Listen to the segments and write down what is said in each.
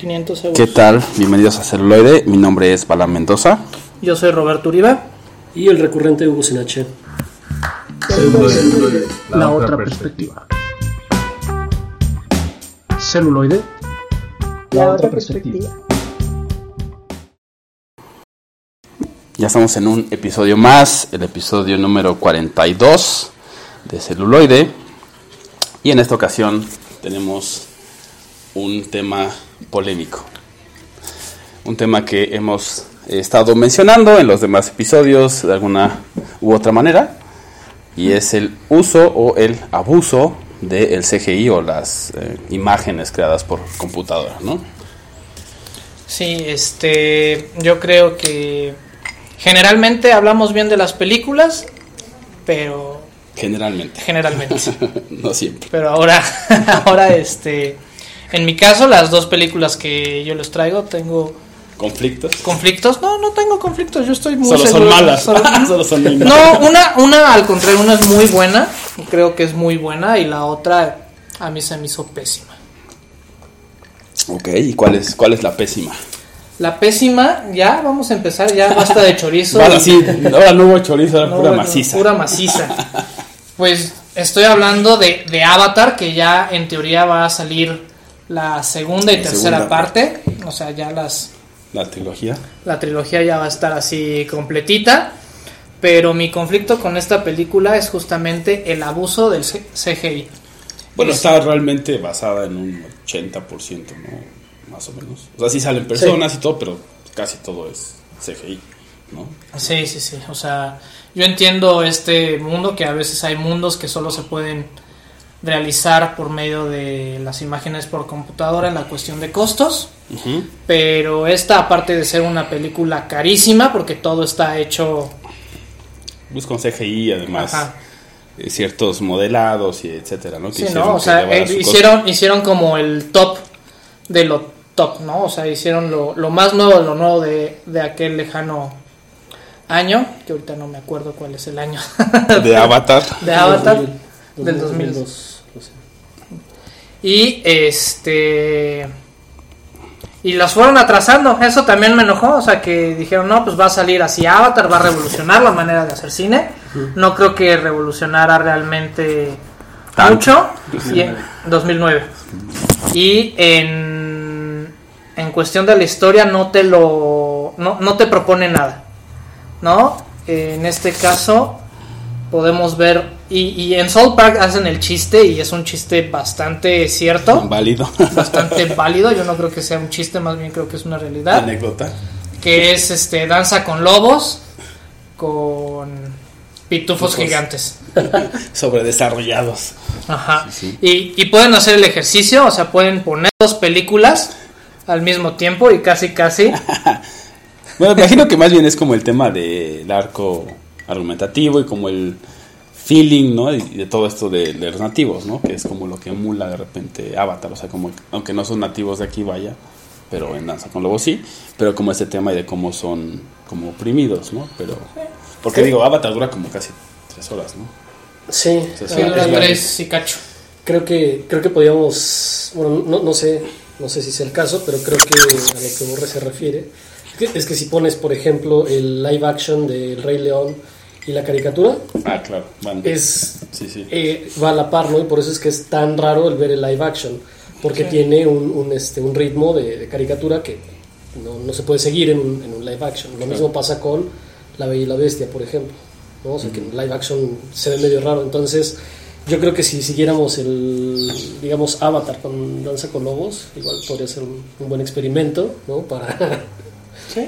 500 euros. ¿Qué tal? Bienvenidos a Celuloide. Mi nombre es Bala Mendoza. Yo soy Roberto Uribe. Y el recurrente Hugo Sinache. Celuloide, la, otra perspectiva. Celuloide, la otra perspectiva. Ya estamos en un episodio más, el episodio número 42 de Celuloide. Y en esta ocasión tenemos un tema polémico. Un tema que hemos estado mencionando en los demás episodios de alguna u otra manera. Y es el uso o el abuso del CGI o las eh, imágenes creadas por computadora, ¿no? Sí, este, yo creo que generalmente hablamos bien de las películas, pero Generalmente. generalmente. no siempre. Pero ahora, ahora, este, en mi caso, las dos películas que yo les traigo, tengo ¿Conflictos? conflictos. No, no tengo conflictos. Yo estoy muy Solo son malas. Solo- Solo son muy No, una, una al contrario, una es muy buena. Creo que es muy buena y la otra a mí se me hizo pésima. Ok, ¿y cuál es, cuál es la pésima? La pésima, ya vamos a empezar, ya basta de chorizo. Vale, sí, ahora no hubo chorizo, No, pura bueno, maciza. Pura maciza. Pues estoy hablando de, de Avatar, que ya en teoría va a salir la segunda y La tercera segunda. parte. O sea, ya las La trilogía. la trilogía ya va a estar así completita. Pero mi conflicto con esta película es justamente el abuso del CGI. Bueno, Es- está realmente basada en un 80%, ¿no? Más o menos. O sea, sí salen personas y todo, pero casi todo es CGI, ¿no? Sí, sí, sí. O sea, yo entiendo este mundo que a veces hay mundos que solo se pueden realizar por medio de las imágenes por computadora en la cuestión de costos. Pero esta, aparte de ser una película carísima, porque todo está hecho. Pues con CGI, además, Ajá. eh, ciertos modelados y etcétera, ¿no? Que Sí, hicieron ¿no? O que sea, elevara eh, costo. hicieron, hicieron como el top de lo top, ¿no? O sea, hicieron lo, lo más nuevo de lo nuevo de, de aquel lejano año, que ahorita no me acuerdo cuál es el año. De Avatar. de Avatar 2000, del 2002. 2002, no sé. Y este. Y las fueron atrasando. Eso también me enojó. O sea, que dijeron, no, pues va a salir así Avatar, va a revolucionar la manera de hacer cine. No creo que revolucionara realmente Tanto. mucho. Y en 2009. Y en, en cuestión de la historia no te lo. No, no te propone nada. ¿No? En este caso podemos ver. Y, y en South Park hacen el chiste y es un chiste bastante cierto Válido. bastante válido. Yo no creo que sea un chiste, más bien creo que es una realidad. Anécdota. Que es este danza con lobos, con pitufos Pitufos. gigantes. Sobredesarrollados. Ajá. Sí, Y, y pueden hacer el ejercicio, o sea, pueden poner dos películas al mismo tiempo y casi casi. Bueno, me imagino que más bien es como el tema del arco argumentativo y como el feeling, ¿no? Y de todo esto de, de los nativos, ¿no? Que es como lo que emula de repente Avatar, o sea, como, aunque no son nativos de aquí, vaya, pero en Danza con Lobos sí, pero como este tema y de cómo son como oprimidos, ¿no? Pero, porque digo, Avatar dura como casi tres horas, ¿no? Sí, dura es tres y cacho. creo que creo que podíamos, bueno, no, no sé, no sé si sea el caso, pero creo que a lo que Borre se refiere es que, es que si pones, por ejemplo, el live action del Rey León y la caricatura, Ah, claro, es Sí, sí. eh, va a la par, ¿no? Y por eso es que es tan raro el ver el live action, porque Sí. tiene un, un, este, un ritmo de, de caricatura que no, no se puede seguir en un, en un live action. Lo mismo pasa con La Bella y la Bestia, por ejemplo, ¿no? O sea, que en live action se ve medio raro. Entonces, yo creo que si siguiéramos el, digamos, Avatar con Danza con Lobos, igual podría ser un, un buen experimento, ¿no? Para...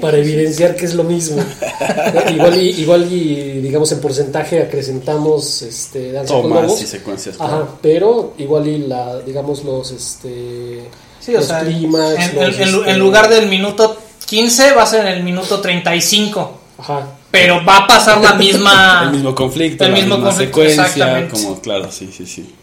para evidenciar que es lo mismo. igual, y, igual y, digamos, en porcentaje acrecentamos este, Danza con Tomas Lobos. y secuencias. Ajá, pero igual y la, digamos, los, este... Sí, o los sea, en, clímax, en- los, en lu- este, en lugar del minuto 15 va a ser en el minuto 35. Ajá, Pero va a pasar la misma. el mismo conflicto, el la mismo misma conflicto, secuencia, exactamente. como claro, sí, sí, sí.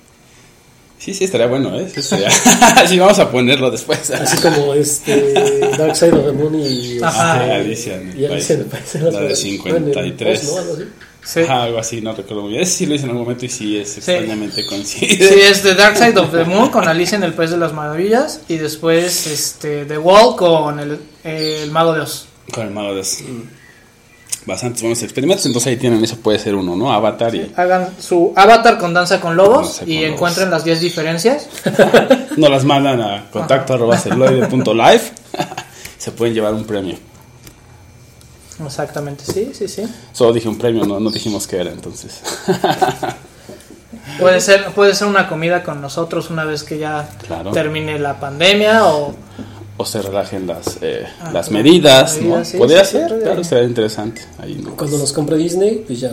Sí, sí, estaría bueno, ¿eh? Sí, estaría- sí, vamos a ponerlo después. así como este Dark Side of the Moon y, Ajá. Ah, este, Alicia en el y Alicia en el País- de las la de Maravillas. 53. ¿no? Algo así. Sí. Ajá, algo así, no recuerdo muy bien. Ese sí lo hice en algún momento y sí es extrañamente coincide. Sí, es The Dark Side of the Moon con Alicia en el País de las Maravillas y después este The Wall con el, el Mago de Oz. Con el mago de Oz. Bastantes buenos experimentos, entonces ahí tienen, eso puede ser uno, ¿no? Avatar y... Hagan su avatar con Danza con Lobos Danza con y Lobos. encuentren las 10 diferencias. Nos las mandan a contacto arroba celuloide.live. Se pueden llevar un premio. Exactamente, sí, sí, sí. Solo dije un premio, no, no dijimos qué era, entonces. Puede ser, puede ser una comida con nosotros una vez que ya Claro. termine la pandemia o o se relajen las, eh, Ah, las medidas, ¿no? Medidas, sí, Podría sí, ser, claro, sería interesante. Ahí no. Cuando nos compre Disney, pues ya.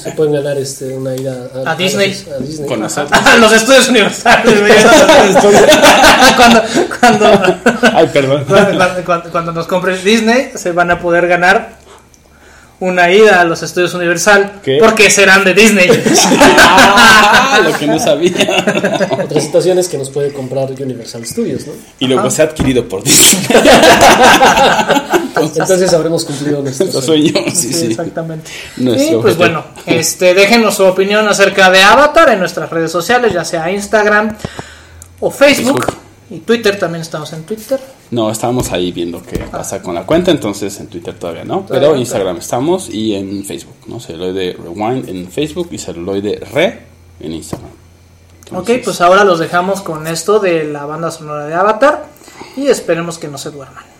Se pueden ganar este, una ida A Disney. A Disney. Con nosotros. a los estudios universales. cuando, cuando, Ay, perdón. cuando, cuando- cuando nos compre Disney se van a poder ganar una ida a los estudios Universal ¿Qué? porque serán de Disney. Ah, lo que no sabía. Otra situación es que nos puede comprar Universal Studios, ¿no? Y luego se ha adquirido por Disney. Entonces habremos cumplido nuestro sueño. sí, Sí, sí. exactamente. Nuestro y pues bueno, este, déjenos su opinión acerca de Avatar en nuestras redes sociales, ya sea Instagram o Facebook. Facebook. Y Twitter, también estamos en Twitter. No, estábamos ahí viendo qué pasa con la cuenta, entonces en Twitter todavía no, pero no, Instagram estamos y en Facebook, ¿no? Celuloide Rewind en Facebook y Celuloide Re en Instagram. Ok, Entonces, pues ahora los dejamos con esto de la banda sonora de Avatar y esperemos que no se duerman.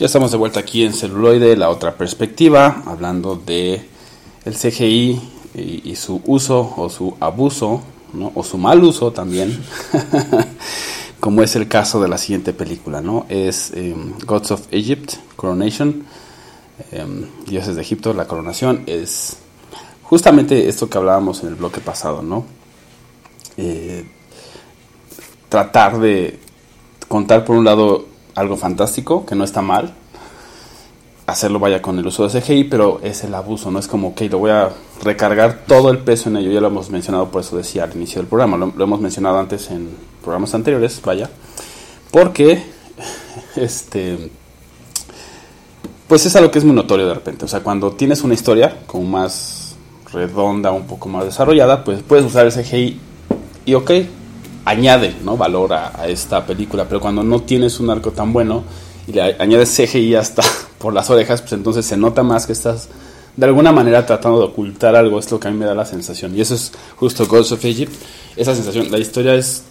Ya estamos de vuelta aquí en celuloide, la otra perspectiva, hablando de el CGI y, su uso o su abuso, ¿no? o su mal uso también, como es el caso de la siguiente película, ¿no? Es em, Gods of Egypt, Coronation, em, Dioses de Egipto, la coronación, es justamente esto que hablábamos en el bloque pasado, ¿no? Eh, tratar de contar por un lado algo fantástico, que no está mal, hacerlo vaya con el uso de CGI, pero es el abuso, no es como, ok, lo voy a recargar todo el peso en ello, ya lo hemos mencionado, por eso decía al inicio del programa, lo, lo hemos mencionado antes en programas anteriores, vaya, porque, este, pues es algo que es muy notorio de repente, o sea, cuando tienes una historia como más redonda, un poco más desarrollada, pues puedes usar el CGI y ok, añade ¿no? valor a, a, esta película, pero cuando no tienes un arco tan bueno y le añades CGI hasta por las orejas, pues entonces se nota más que estás de alguna manera tratando de ocultar algo, es lo que a mí me da la sensación. Y eso es justo Ghost of Egypt, esa sensación, la historia es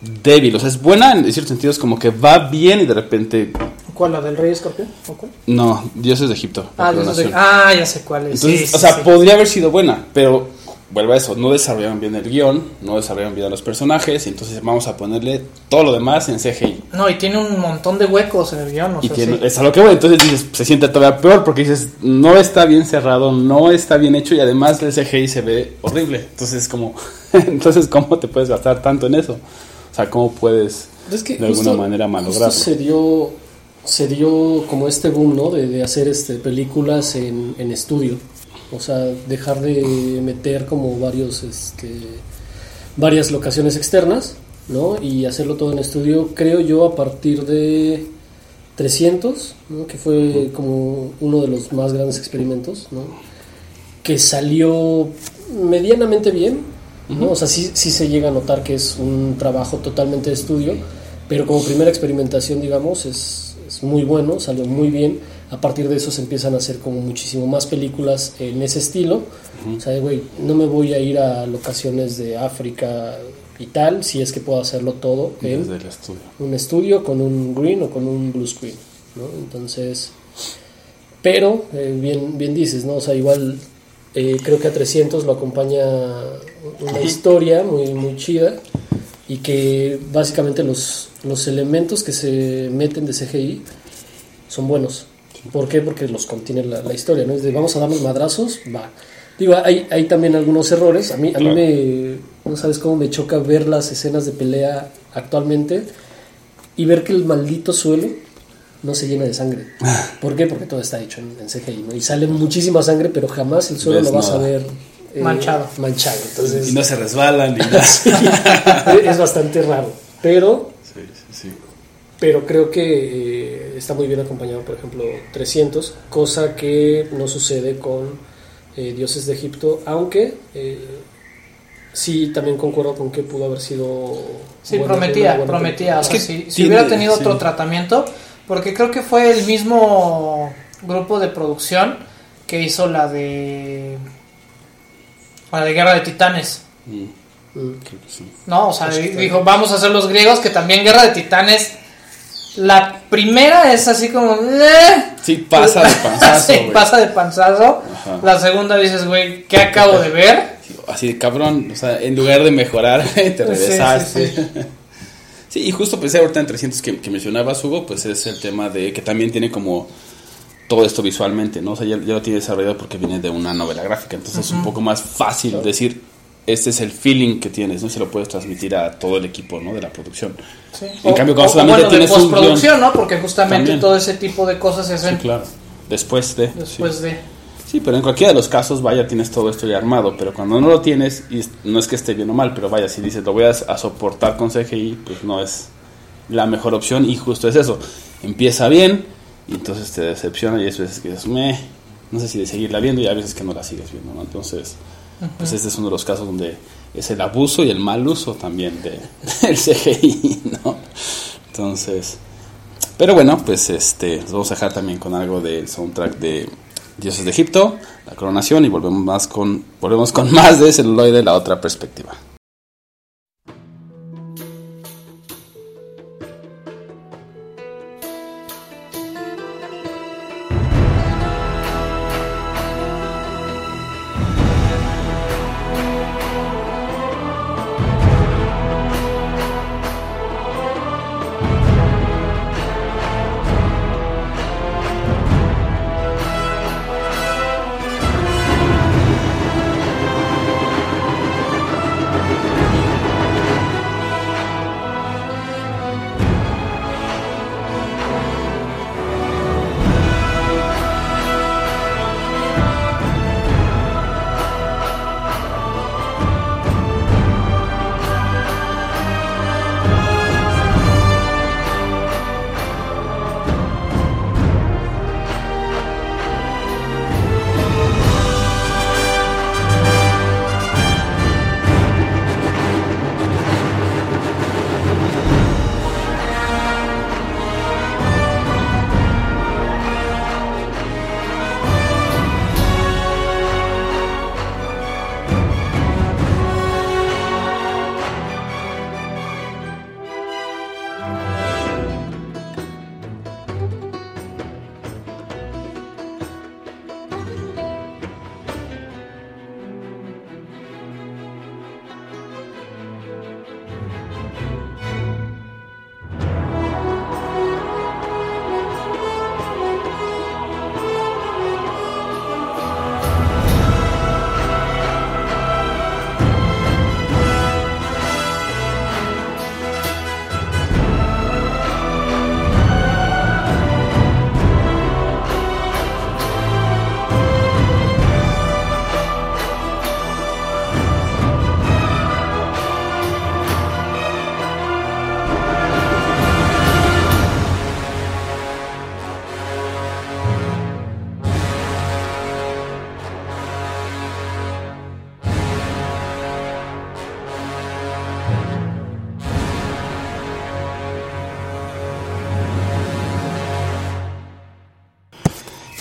débil, o sea, es buena en ciertos sentidos, como que va bien y de repente... ¿Cuál? ¿La del Rey Escorpión? ¿O cuál? No, Dioses de Egipto. Ah, de... ah, ya sé cuál es. Entonces, sí, o sea, sí. podría haber sido buena, pero vuelvo a eso, no desarrollaron bien el guion, no desarrollaron bien a los personajes, y entonces vamos a ponerle todo lo demás en CGI. No, y tiene un montón de huecos en el guion. O y sea, tiene, sí. es a lo que voy, entonces dices, se siente todavía peor porque dices, no está bien cerrado, no está bien hecho y además el CGI se ve horrible. Entonces, como, entonces ¿cómo te puedes gastar tanto en eso? O sea, ¿cómo puedes Es que de alguna justo- manera justo malograrlo? se dio, se dio como este boom, ¿no? De, de hacer este, películas en, en estudio. O sea, dejar de meter como varios, este, varias locaciones externas, ¿no? Y hacerlo todo en estudio, creo yo, a partir de 300, ¿no? Que fue como uno de los más grandes experimentos, ¿no? Que salió medianamente bien, ¿no? O sea, sí, sí se llega a notar que es un trabajo totalmente de estudio, pero como primera experimentación, digamos, es, es muy bueno, salió muy bien. A partir de eso se empiezan a hacer como muchísimo más películas en ese estilo. O sea, güey, no me voy a ir a locaciones de África y tal, si es que puedo hacerlo todo en Desde el estudio. un estudio con un green o con un blue screen, ¿no? Entonces, pero eh, bien, bien dices, ¿no? O sea, igual eh, creo que a 300 lo acompaña una historia muy, muy chida y que básicamente los, los elementos que se meten de CGI son buenos. ¿Por qué? Porque los contiene la, la historia, ¿no? Es de vamos a darnos madrazos, va. Digo, hay, hay también algunos errores. A mí, a mí me, no sabes cómo me choca ver las escenas de pelea actualmente y ver que el maldito suelo no se llena de sangre. ¿Por qué? Porque todo está hecho en, en CGI, ¿no? Y sale muchísima sangre, pero jamás el suelo lo vas a ver eh, Manchado. Manchado. Entonces, Y no se resbalan ni nada. es bastante raro. Pero Sí, sí, sí. pero creo que eh, está muy bien acompañado, por ejemplo, 300, cosa que no sucede con eh, Dioses de Egipto, aunque eh, sí también concuerdo con que pudo haber sido... Sí, buena- prometía, buena prometía. O película. sea, Es que si, hubiera tenido sí. otro tratamiento, porque creo que fue el mismo grupo de producción que hizo la de. La de Guerra de Titanes. Mm, Mm. ¿No? O sea, dijo, vamos a hacer los griegos, que también Guerra de Titanes. La primera es así como. "Eh". Sí, pasa de panzazo, Sí, pasa de panzazo. Ajá. La segunda dices, güey, ¿qué acabo de ver? Así de cabrón, o sea, en lugar de mejorar, te regresaste. sí, Sí, y justo pensé ahorita en 300 que, que mencionabas, Hugo, pues es el tema de que también tiene como todo esto visualmente, ¿no? O sea, ya, ya lo tiene desarrollado porque viene de una novela gráfica, entonces es un poco más fácil decir, este es el feeling que tienes, ¿no? Se lo puedes transmitir a todo el equipo, ¿no? De la producción. Sí. En cambio, cuando solamente bueno, tienes de un postproducción, ¿no? Porque justamente También. todo ese tipo de cosas se Sí, hacen claro. Después de... después sí. de. Sí, pero en cualquiera de los casos, vaya, tienes todo esto ya armado, pero cuando no lo tienes, y es- no es que esté bien o mal, pero vaya, si dices, lo voy a, a soportar con CGI, pues no es la mejor opción, y justo es eso, empieza bien, y entonces te decepciona, y hay veces que dices, meh, no sé si de seguirla viendo, y hay veces que no la sigues viendo, ¿no? Entonces, pues este es uno de los casos donde es el abuso y el mal uso también de, del CGI, ¿no? Entonces, pero bueno, pues este, nos vamos a dejar también con algo del soundtrack de Dioses de Egipto, la coronación y volvemos más con volvemos con más de celuloide la otra perspectiva.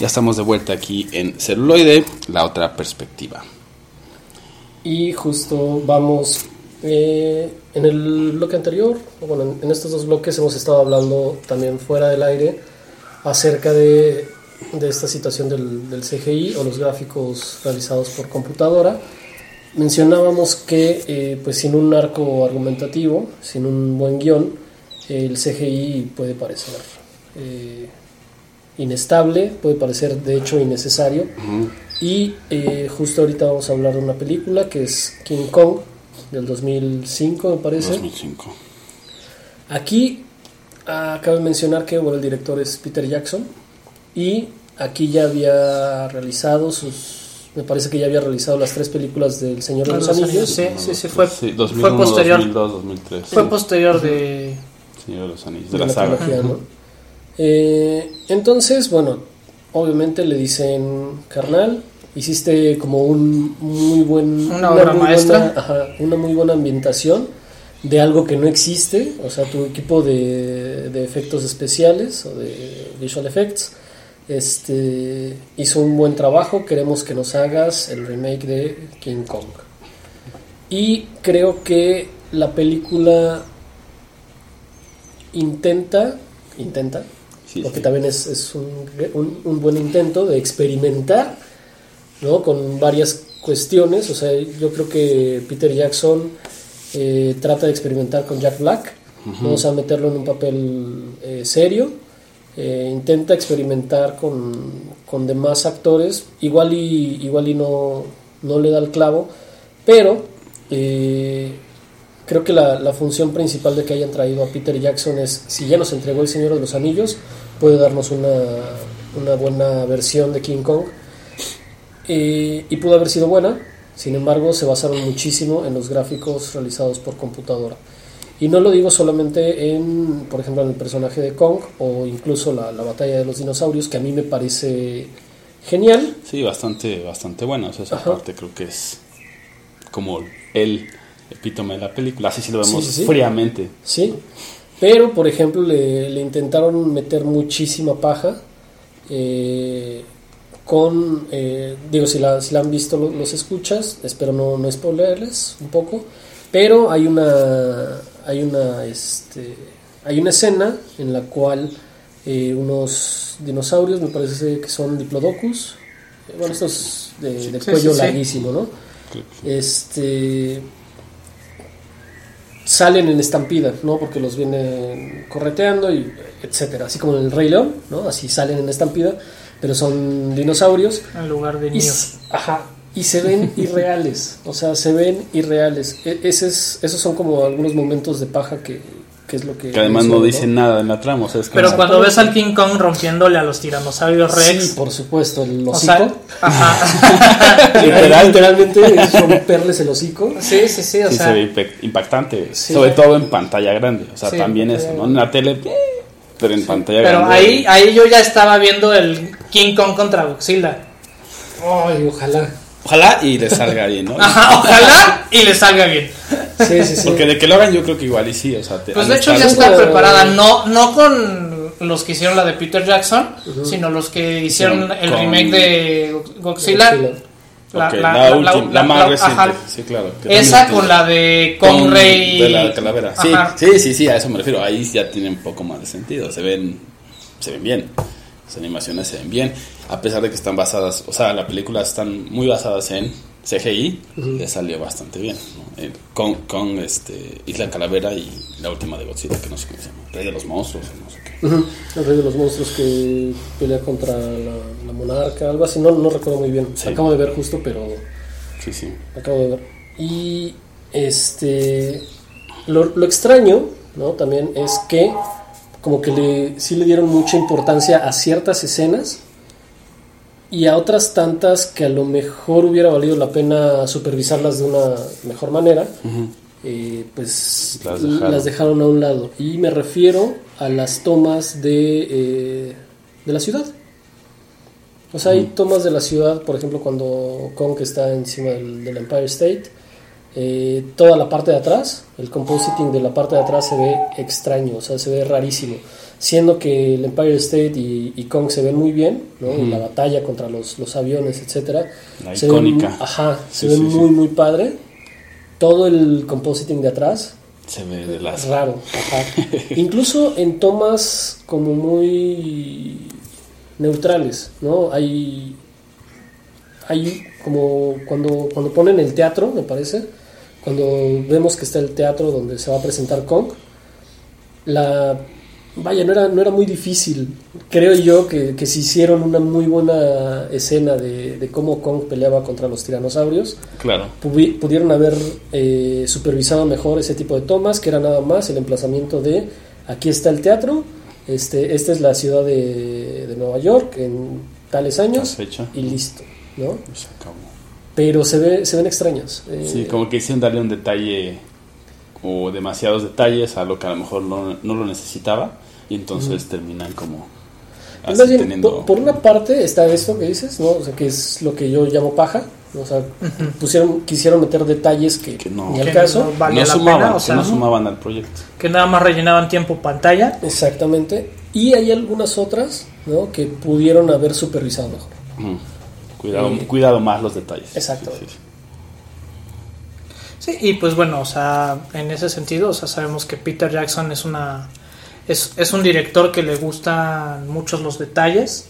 Ya estamos de vuelta aquí en celuloide, la otra perspectiva. Y justo vamos eh, en el bloque anterior, bueno, en, estos dos bloques hemos estado hablando también fuera del aire acerca de, esta situación del, del CGI o los gráficos realizados por computadora. Mencionábamos que eh, pues sin un arco argumentativo, sin un buen guion, el CGI puede parecer eh, inestable, puede parecer de hecho innecesario. Y eh, justo ahorita vamos a hablar de una película que es King Kong del 2005 me parece. 2005. Aquí ah, cabe mencionar que bueno, el director es Peter Jackson y aquí ya había realizado sus me parece que ya había realizado las tres películas del Señor de los, Anillos. Sí, sí, sí, fue, Sí, fue 2001, posterior. 2002, 2003. Fue posterior de... Señor de los Anillos, de de la la saga. trilogía, ¿no? Eh, entonces, bueno, obviamente le dicen, carnal, hiciste como un muy buen... Una obra muy maestra. buena- ajá, una muy buena ambientación de algo que no existe, o sea, tu equipo de, de efectos especiales o de visual effects este, hizo un buen trabajo, queremos que nos hagas el remake de King Kong. Y creo que la película intenta, intenta, Sí, porque sí. también es, es un, un- un buen intento de experimentar ¿no? con varias cuestiones. O sea, yo creo que Peter Jackson eh, trata de experimentar con Jack Black, vamos a meterlo en un papel eh, serio. eh, intenta experimentar con, con demás actores, igual y, igual y no, no le da el clavo, pero eh, creo que la, la función principal de que hayan traído a Peter Jackson es, si ya nos entregó el Señor de los Anillos, puede darnos una, una buena versión de King Kong. Eh, y pudo haber sido buena, sin embargo se basaron muchísimo en los gráficos realizados por computadora. Y no lo digo solamente en, por ejemplo, en el personaje de Kong o incluso la, la batalla de los dinosaurios, que a mí me parece genial, Sí, bastante, bastante bueno. O sea, esa Ajá. parte creo que es como el epítome de la película. Así sí lo vemos Sí, sí, sí. fríamente. ¿sí? Pero, por ejemplo, le, le intentaron meter muchísima paja eh, con, eh, digo, si la, si la han visto lo- los, escuchas, espero no, no spoilerles un poco, pero hay una, hay una, este, hay una escena en la cual eh, unos dinosaurios, me parece que son diplodocus, eh, bueno, estos de, de Sí, cuello sí, sí. larguísimo, ¿no? Este salen en estampida, ¿no? Porque los vienen correteando y etcétera, así como en el Rey León, ¿no? Así salen en estampida, pero son dinosaurios En lugar de niños. ajá, y se ven irreales, o sea, se ven irreales. E- ese es, esos son como algunos momentos de paja que, que es lo que Que además no dicen nada en la trama. O sea, es como- Pero cuando ves al King Kong rompiéndole a los tiranosaurios Rex... Sí, por supuesto, el o hocico. sea, ajá. Literal, literalmente es romperles el hocico. sí, sí, sí, o sí sea... se ve impactante. Sí. Sobre todo en pantalla grande. O sea, Sí, también eso, ¿no? En la tele, eh, pero en pantalla Pero grande. ahí, ahí yo ya estaba viendo el King Kong contra Godzilla. Ay, ojalá. Ojalá y le salga bien, ¿no? Ajá, ojalá y le salga bien. Sí, sí, sí. Porque de que lo hagan yo creo que igual y sí. O sea, te- Pues de hecho ya está preparada, no, no con los que hicieron la de Peter Jackson, sino los que hicieron el Con- remake de Godzilla. Godzilla. La, Ok, la- la, la- última, la, la- más la- reciente. ajá. Sí, claro. Esa con la de con- Kong Rey. De la calavera. Sí, sí, sí, sí, a eso me refiero. Ahí ya tiene un poco más de sentido. Se ven, se ven bien. Las animaciones se ven bien. A pesar de que están basadas, o sea, las películas están muy basadas en CGI, le salió bastante bien. ¿no? Eh, con, con este, Isla Calavera y la última de Godzilla, que no sé cómo se llama. Rey de los monstruos, no sé qué. Ujú, El rey de los monstruos que pelea contra la, la monarca, algo así, no, no recuerdo muy bien. Sí. Acabo de ver justo, pero Sí, sí. acabo de ver. Y este lo, lo extraño, ¿no? También es que como que le, sí le dieron mucha importancia a ciertas escenas y a otras tantas que a lo mejor hubiera valido la pena supervisarlas de una mejor manera, eh, pues Las las dejaron. a un lado. Y me refiero a las tomas de, eh, de la ciudad. O sea, hay tomas de la ciudad, por ejemplo, cuando Kong está encima del, del Empire State, eh, toda la parte de atrás, el compositing de la parte de atrás se ve extraño, o sea, se ve rarísimo. Siendo que el Empire State y, y Kong se ven muy bien, ¿no? Ujú. La batalla contra los, los aviones, etcétera. La se icónica. muy- ajá, se Sí, ve sí, sí. muy, muy padre. Todo el compositing de atrás Se ve de las... raro. Ajá. Incluso en tomas como muy neutrales, ¿no? Hay, hay como cuando, cuando ponen el teatro, me parece, cuando vemos que está el teatro donde se va a presentar Kong, la... Vaya, no era, no era muy difícil. Creo yo que, que se hicieron una muy buena escena de, de cómo Kong peleaba contra los tiranosaurios Claro. pudieron haber eh, supervisado mejor ese tipo de tomas, que era nada más el emplazamiento de aquí está el teatro, este, esta es la ciudad de, de Nueva York en tales años y listo, ¿no? Se acabó. Pero se, ve, se ven extrañas. eh, Sí, como que hicieron darle un detalle o demasiados detalles a lo que a lo mejor no, no lo necesitaba y entonces terminan como así teniendo... por, por una parte está esto que dices, ¿no? O sea, que es lo que yo llamo paja. O sea, pusieron, quisieron meter detalles que, Que no. ni al Que caso. no valía no la sumaban, pena, o sea, no ¿no? sumaban al proyecto. que nada más rellenaban tiempo pantalla. Exactamente. Y hay algunas otras, ¿no? Que pudieron haber supervisado mejor. Ujú. Cuidado, Eh, cuidado más los detalles. Exacto. Sí, sí, sí. Sí, y pues bueno, o sea, en ese sentido, o sea, sabemos que Peter Jackson es una es, es un director que le gustan muchos los detalles.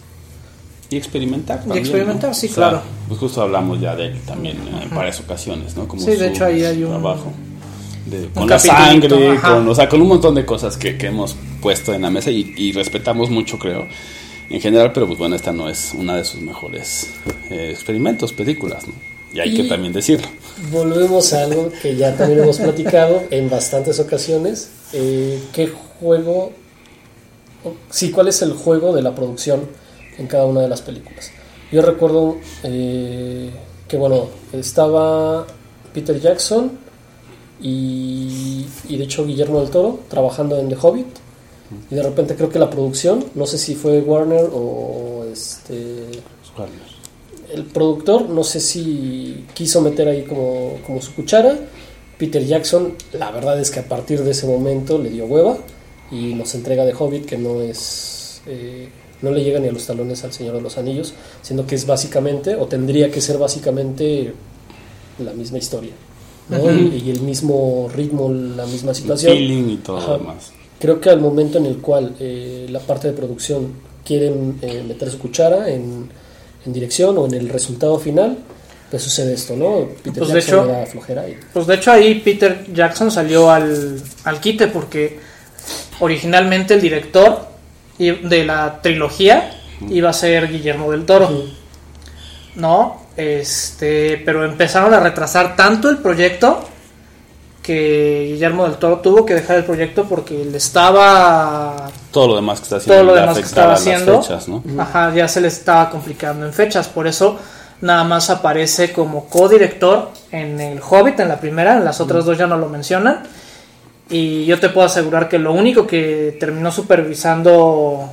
Y experimentar también. experimentar, ¿no? sí, O sea, claro. Pues justo hablamos ya de él también eh, en varias ocasiones, ¿no? Como Sí, de su hecho, ahí hay un- trabajo. De- con la sangre, ajá. con, o sea, con un montón de cosas que, que hemos puesto en la mesa y, y respetamos mucho, creo, en general, pero pues bueno, esta no es una de sus mejores eh, experimentos, películas, ¿no? Y hay que también decirlo. Volvemos a algo que ya también hemos platicado en bastantes ocasiones. Eh, ¿Qué juego? Sí, ¿cuál es el juego de la producción en cada una de las películas? Yo recuerdo eh, que, bueno, estaba Peter Jackson y, y de hecho Guillermo del Toro trabajando en The Hobbit. Y de repente creo que la producción, no sé si fue Warner o este el productor no sé si quiso meter ahí como, como su cuchara. Peter Jackson, la verdad es que a partir de ese momento le dio hueva y nos entrega de Hobbit que no es eh, no le llega ni a los talones al Señor de los Anillos, siendo que es básicamente o tendría que ser básicamente la misma historia, ¿no? Y, y el mismo ritmo, la misma situación. Feeling y todo lo demás. Creo que al momento en el cual eh, la parte de producción quieren eh, meter su cuchara en, en dirección o en el resultado final, pues sucede esto, ¿no? Peter Pues, de Jackson hecho- le da flojera y Pues de hecho ahí Peter Jackson salió al, al quite porque originalmente el director de la trilogía iba a ser Guillermo del Toro, ¿no? Este, pero empezaron a retrasar tanto el proyecto que Guillermo del Toro tuvo que dejar el proyecto porque le estaba Todo lo demás que está haciendo todo lo demás que estaba haciendo, fechas, ¿no? ajá, ya se le estaba complicando en fechas, por eso nada más aparece como co-director en el Hobbit, en la primera, en las otras dos ya no lo mencionan, y yo te puedo asegurar que lo único que terminó supervisando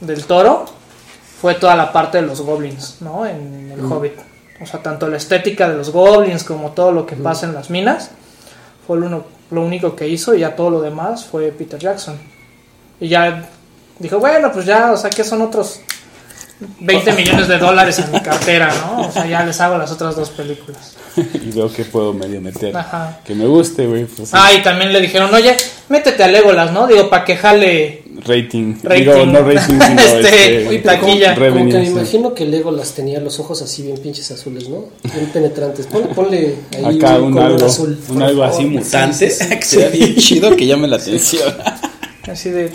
del toro fue toda la parte de los goblins, ¿no? En el Hobbit. O sea, tanto la estética de los goblins como todo lo que pasa en las minas fue lo, lo único que hizo y ya todo lo demás fue Peter Jackson. Y ya dijo, bueno, pues ya, o sea, que son otros 20 millones de dólares en mi cartera, ¿no? O sea, ya les hago las otras dos películas. y veo que puedo medio meter. Ajá. Que me guste, güey. Pues, Ah, y también le dijeron, oye, métete a Legolas, ¿no? Digo, para que jale rating. Rating. Digo, no rating, sino Este, este, oye, taquilla. Como revenue, que me imagino que Legolas tenía los ojos así bien pinches azules, ¿no? Bien penetrantes. Ponle, ponle ahí Acá un color algo, azul. un algo favor. así mutante, Sí, sí, sí. que sería bien chido, que llame la atención. Así de,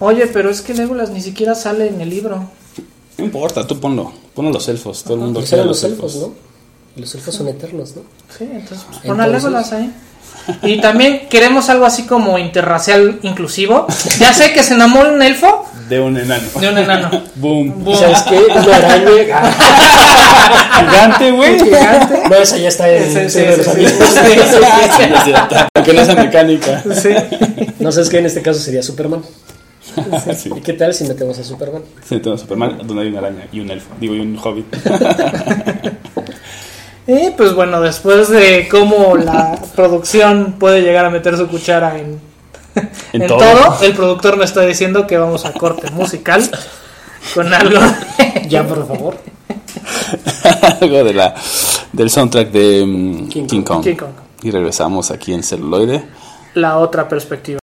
oye, pero es que Legolas ni siquiera sale en el libro. No importa, tú ponlo. Ponlo los elfos. Todo el mundo quiere eran los elfos, ¿no? Y los elfos son eternos, ¿no? Sí, entonces pues, pon a Entonces- ahí. Y también queremos algo así como interracial inclusivo. Ya sé que se enamora un elfo De un enano. de un enano. Boom. Boom. ¿Sabes qué? Una araña. Gigante, güey. Gigante. No, esa ya está en Sí, de los sí, Anillos. sí, sí, sí, Sí, es cierto. Aunque no sea mecánica. sí. No sabes qué en este caso sería Superman. Sí. ¿Y qué tal si metemos a Superman? Sí, tengo Superman, donde hay una araña y un elfo. Digo, y un hobbit. Y pues bueno, después de cómo la producción puede llegar a meter su cuchara en, En en todo. todo. el productor me está diciendo que vamos a corte musical con algo. Ya, por favor. Algo de la, del soundtrack de mm, King. Kong. King Kong. Y regresamos aquí en celuloide. La otra perspectiva.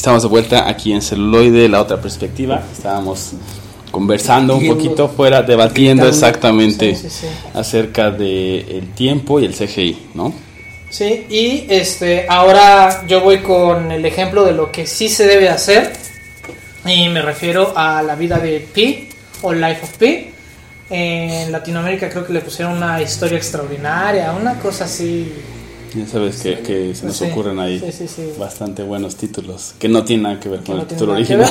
Estamos de vuelta aquí en celuloide, la otra perspectiva. Estábamos conversando un poquito fuera, debatiendo exactamente Sí, sí, sí. acerca del tiempo y el CGI, ¿no? Sí, y este, ahora yo voy con el ejemplo de lo que sí se debe hacer. Y me refiero a la vida de Pi o Life of Pi. En Latinoamérica creo que le pusieron una historia extraordinaria, una cosa así. Ya sabes que, que se nos Sí, ocurren ahí sí, sí, sí. bastante buenos títulos que no tienen nada que ver que con no el título original.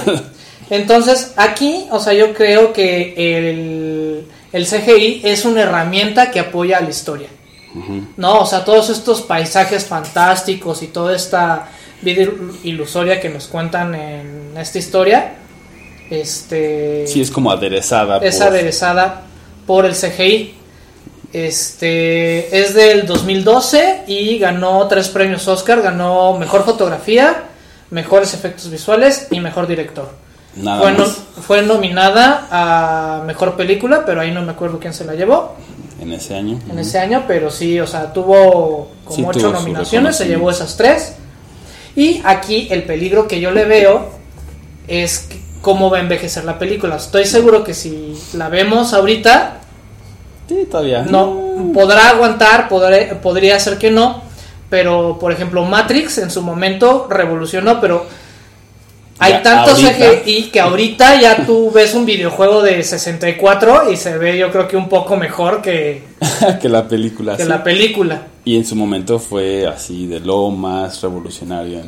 Entonces, aquí, o sea, yo creo que el, el CGI es una herramienta que apoya a la historia. No, o sea, todos estos paisajes fantásticos y toda esta vida il- ilusoria que nos cuentan en esta historia, este Sí, es como aderezada. es por- aderezada por el CGI. Este es del 2012 y ganó tres premios Oscar, ganó mejor fotografía, mejores efectos visuales y mejor director. Nada Fue, no- más fue nominada a mejor película, pero ahí no me acuerdo quién se la llevó en ese año. en ese año, pero sí, o sea, tuvo como Sí, ocho tuvo nominaciones, se llevó esas tres. Y aquí el peligro que yo le veo es cómo va a envejecer la película. Estoy seguro que si la vemos ahorita, Sí, todavía. no podrá aguantar, podré- podría ser que no, pero por ejemplo Matrix en su momento revolucionó, pero Hay Ya tanto ahorita- CGI que ahorita ya tú ves un videojuego de 64 y se ve yo creo que un poco mejor que, que la película. que sí. la película. Y en su momento fue así de lo más revolucionario,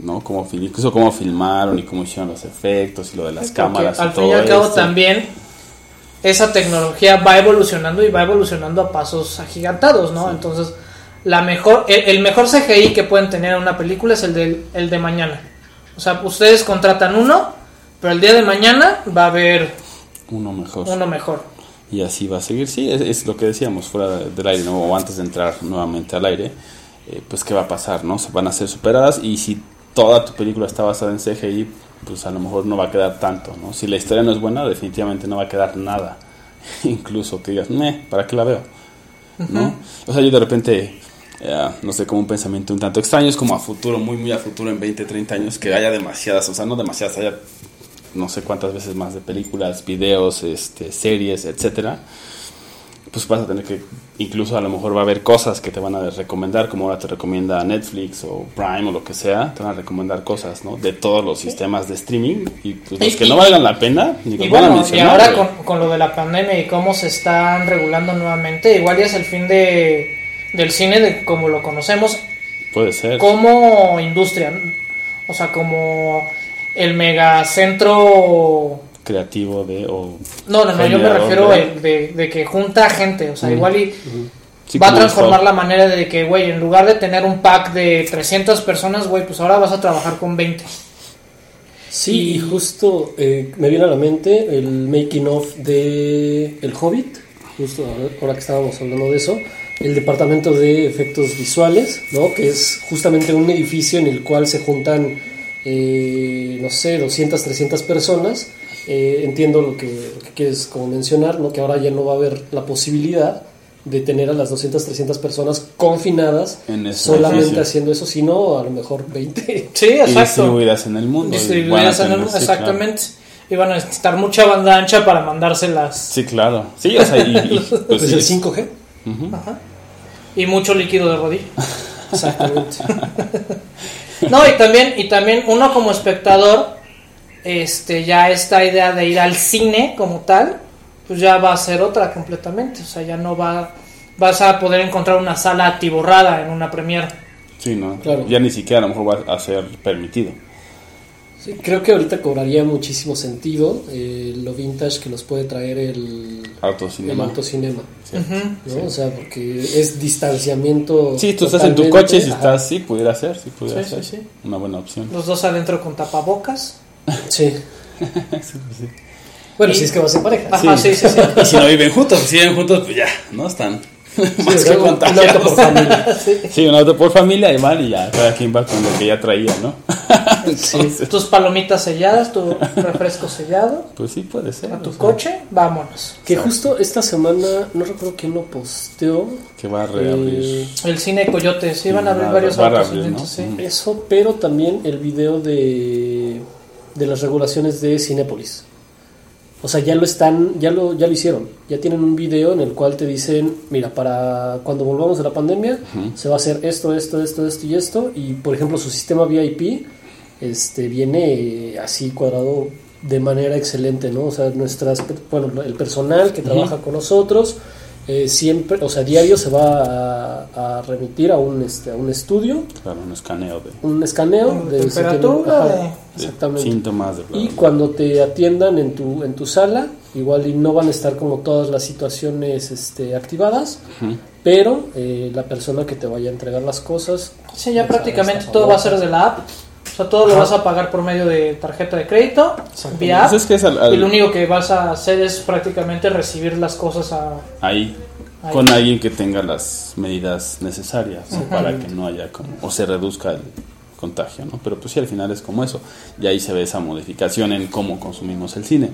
¿no? Como, incluso cómo filmaron y cómo hicieron los efectos y lo de las cámaras. al fin y al cabo esto. también esa tecnología va evolucionando y va evolucionando a pasos agigantados, ¿no? Entonces, la mejor, el, el mejor CGI que pueden tener en una película es el de, el de mañana. O sea, ustedes contratan uno, pero el día de mañana va a haber Uno mejor. uno mejor. Y así va a seguir. Sí, es, es lo que decíamos fuera del aire, ¿no? o antes de entrar nuevamente al aire. eh, pues, ¿qué va a pasar? no Se Van a ser superadas. Y si toda tu película está basada en CGI, pues a lo mejor no va a quedar tanto. ¿no? Si la historia no es buena, definitivamente no va a quedar nada. Incluso que digas, "Meh, ¿para qué la veo? ¿no? O sea, yo de repente, eh, no sé, como un pensamiento un tanto extraño, es como a futuro, muy, muy a futuro, en 20, 30 años, que haya demasiadas, o sea, no demasiadas, haya no sé cuántas veces más de películas, videos, este, series, etcétera. Pues vas a tener que, incluso a lo mejor va a haber cosas que te van a recomendar, como ahora te recomienda Netflix o Prime o lo que sea, te van a recomendar cosas, ¿no? De todos los sistemas de streaming y pues, los que no valgan la pena, ni los Y van a bueno, y mencionar. ahora con, con lo de la pandemia y cómo se están regulando nuevamente, igual ya es el fin de, del cine de como lo conocemos Puede ser. como industria, ¿no? o sea, como el megacentro... creativo de o No, no, no, yo me refiero de- el de, de que junta gente, o sea, igual y Sí, va a transformar la manera de que, güey, en lugar de tener un pack de 300 personas, güey, pues ahora vas a trabajar con 20. Sí, Y- justo eh, me viene a la mente el making of de El Hobbit, justo ahora- ahora que estábamos hablando de eso, el departamento de efectos visuales, ¿no? que es justamente un edificio en el cual se juntan, eh, no sé, 200, 300 personas. Eh, entiendo lo que, lo que quieres como mencionar, ¿no? que ahora ya no va a haber la posibilidad de tener a las 200, 300 personas confinadas En ese solamente edificio. haciendo eso, sino a lo mejor 20. Sí, y exacto. distribuidas en el mundo. y Distribuidas en el- sí, claro. exactamente. Y van a necesitar mucha banda ancha para mandárselas. Sí, claro. Sí, o sea, y, y, pues, Pues sí, el es- 5G. Ajá. Y mucho líquido de rodilla. Exactamente. No, y también, y también uno como espectador, este, ya esta idea de ir al cine como tal, pues ya va a ser otra completamente. O sea, ya no va, vas a poder encontrar una sala atiborrada en una premiere. sí, ¿no? Claro. Ya ni siquiera a lo mejor va a ser permitido. Sí, creo que ahorita cobraría muchísimo sentido eh, lo vintage que nos puede traer el, el Autocinema. autocinema. Sí. ¿no? O sea, porque es distanciamiento. Sí, tú estás en tu coche, si estás, sí, pudiera ser, sí, pudiera Sí, ser. sí, sí. Una buena opción. Los dos adentro con tapabocas. Sí. Sí, pues sí. Bueno, Y- si es que vas en pareja. Ajá, sí, sí, sí. Y si no viven juntos, si viven juntos, pues ya, no están más Sí, que un- un auto por familia. Sí, un auto por familia y mal, y ya, cada quien va con lo que ya traía, ¿no? Entonces, Tus palomitas selladas, tu refresco sellado, pues sí, puede ser. a tu sea, coche, vámonos. Que justo esta semana, no recuerdo quién lo posteó. Que va a reabrir. eh, El cine Coyote, sí, van a abrir Va- varios autos. ¿no? sí. Ujú. Eso, pero también el video de, de las regulaciones de Cinépolis. O sea, ya lo están, ya lo, ya lo hicieron. Ya tienen un video en el cual te dicen, mira, para cuando volvamos de la pandemia, se va a hacer esto, esto, esto, esto y esto. Y por ejemplo, su sistema VIP este, viene eh, así cuadrado de manera excelente, ¿no? O sea, nuestras, bueno, el personal que trabaja con nosotros, eh, siempre, o sea, diario se va a, a remitir a un, este, a un estudio. Claro, un escaneo de un escaneo De de, temperatura, ajá, de- exactamente. síntomas de bla, y bla, cuando te atiendan en tu en tu sala igual y no van a estar como todas las situaciones este, activadas pero eh, la persona que te vaya a entregar las cosas Sí, ya prácticamente todo va a ser de la app. O sea, todo lo vas a pagar por medio de tarjeta de crédito, vía app. Es que es al- al- Y lo único que vas a hacer es prácticamente recibir las cosas a... ahí, Ahí. con alguien que tenga las medidas necesarias ¿no? para que no haya como, o se reduzca el contagio, ¿no? Pero pues sí, al final es como eso. Y ahí se ve esa modificación en cómo consumimos el cine.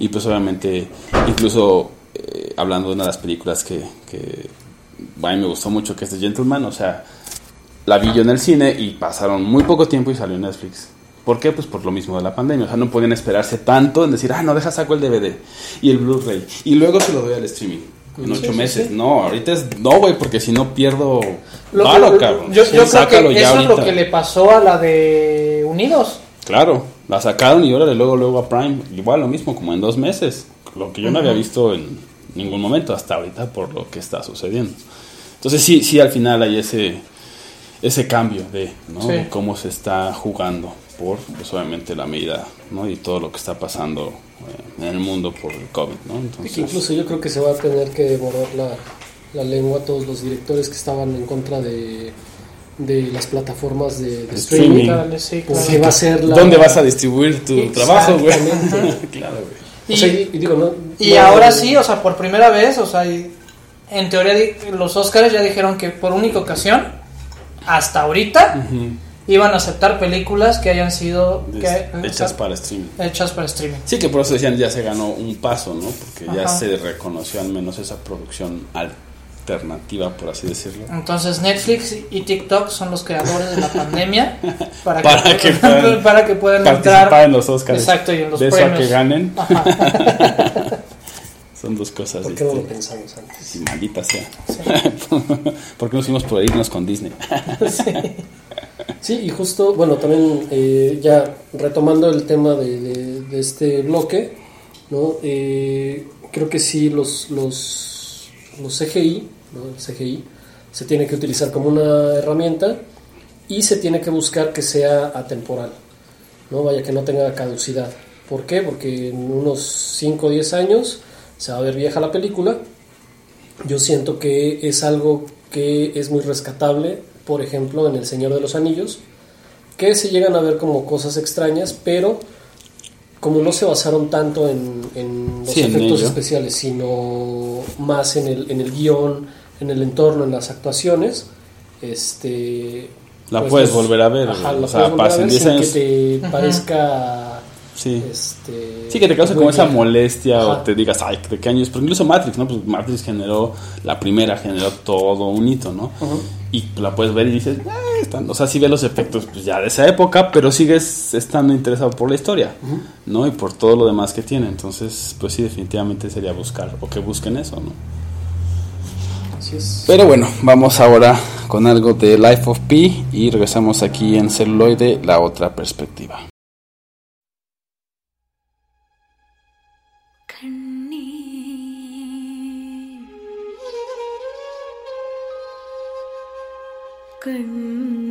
Y pues obviamente, incluso eh, hablando de una de las películas que, que a mí me gustó mucho, que es The Gentleman, o sea, la vi yo en el cine y pasaron muy poco tiempo y salió en Netflix. ¿Por qué? Pues por lo mismo de la pandemia. O sea, no podían esperarse tanto en decir, ah, no, deja saco el DVD y el Blu-ray y luego se lo doy al streaming. En ocho sí, meses. sí. No, ahorita es. No, güey, porque si no pierdo. Lo- varo, lo- cabrón. Yo, yo creo que eso es lo que le pasó a la de Unidos. Claro. La sacaron y órale, luego, luego a Prime. Igual lo mismo, como en dos meses. Lo que yo no había visto en ningún momento hasta ahorita por lo que está sucediendo. Entonces sí, sí, al final hay ese, ese cambio de, ¿no? Sí. de cómo se está jugando por, pues obviamente, la medida ¿no? y todo lo que está pasando eh, en el mundo por el COVID. ¿no? Y Entonces, que incluso yo creo que se va a tener que borrar la, la lengua a todos los directores que estaban en contra de, de las plataformas de, de Streaming. streaming. Dale, sí, claro. Porque va a ser la... ¿Dónde vas a distribuir tu trabajo, güey? Claro, güey. O sea, y, y digo, no, Y no- ahora sí, o sea, por primera vez, o sea, y- en teoría los Oscars ya dijeron que por única ocasión, hasta ahorita, Ujú. iban a aceptar películas que hayan sido que- Des- Hechas para streaming. hechas para streaming. Sí, que por eso decían ya se ganó un paso, ¿no? Porque ya Ajá. se reconoció al menos esa producción alternativa, por así decirlo. Entonces Netflix y TikTok son los creadores de la pandemia para, Para que puedan para que puedan Participar entrar en los Oscars. Exacto, y en los de eso a premios. que ganen, Ajá. son dos cosas ¿Por qué no lo pensamos antes? Sí, maldita sea. Sí. ¿Por qué nos fuimos por irnos con Disney? Sí, y justo, bueno, también eh, ya retomando el tema de, de- de este bloque, ¿no? Eh, creo que sí los, los, los CGI, ¿no? El CGI, se tiene que utilizar como una herramienta y se tiene que buscar que sea atemporal, ¿no? Vaya que no tenga caducidad. ¿Por qué? Porque en unos 5 o 10 años se va a ver vieja la película. Yo siento que es algo que es muy rescatable, por ejemplo, en El Señor de los Anillos, que se llegan a ver como cosas extrañas, pero como no se basaron tanto en, en los Sí, efectos especiales, sino más en el, en el guion, en el entorno, en las actuaciones, este... La puedes volver a ver, Ajá, o la sea, puedes volver a pasen ver 10 sin años. que te parezca... Sí. Este, Sí, que te cause muy como esa molestia o te digas, ay, ¿de qué años? Pero incluso Matrix, ¿no? Pues Matrix generó, la primera generó todo un hito, ¿no? Y la puedes ver y dices, "Ah, están, o sea, sí ves los efectos pues, ya de esa época, pero sigues estando interesado por la historia, ¿no? Y por todo lo demás que tiene. Entonces, pues sí, definitivamente sería buscar, o que busquen eso, ¿no? Así es. Pero bueno, vamos ahora con algo de Life of Pi y regresamos aquí en celuloide, la otra perspectiva. கண்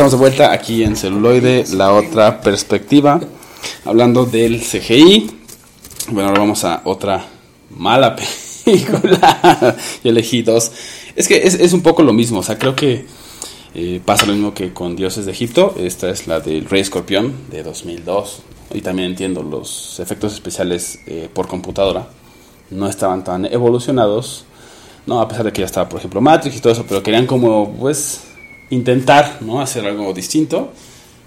estamos de vuelta aquí en celuloide, la otra perspectiva, hablando del CGI. Bueno, ahora vamos a otra mala película. Yo elegí dos. Es que es, es un poco lo mismo, o sea, creo que eh, pasa lo mismo que con Dioses de Egipto. Esta es la del Rey Escorpión de 2002. Y también entiendo, los efectos especiales eh, por computadora no estaban tan evolucionados. No, a pesar de que ya estaba, por ejemplo, Matrix y todo eso, pero querían como, pues, intentar, ¿no? Hacer algo distinto.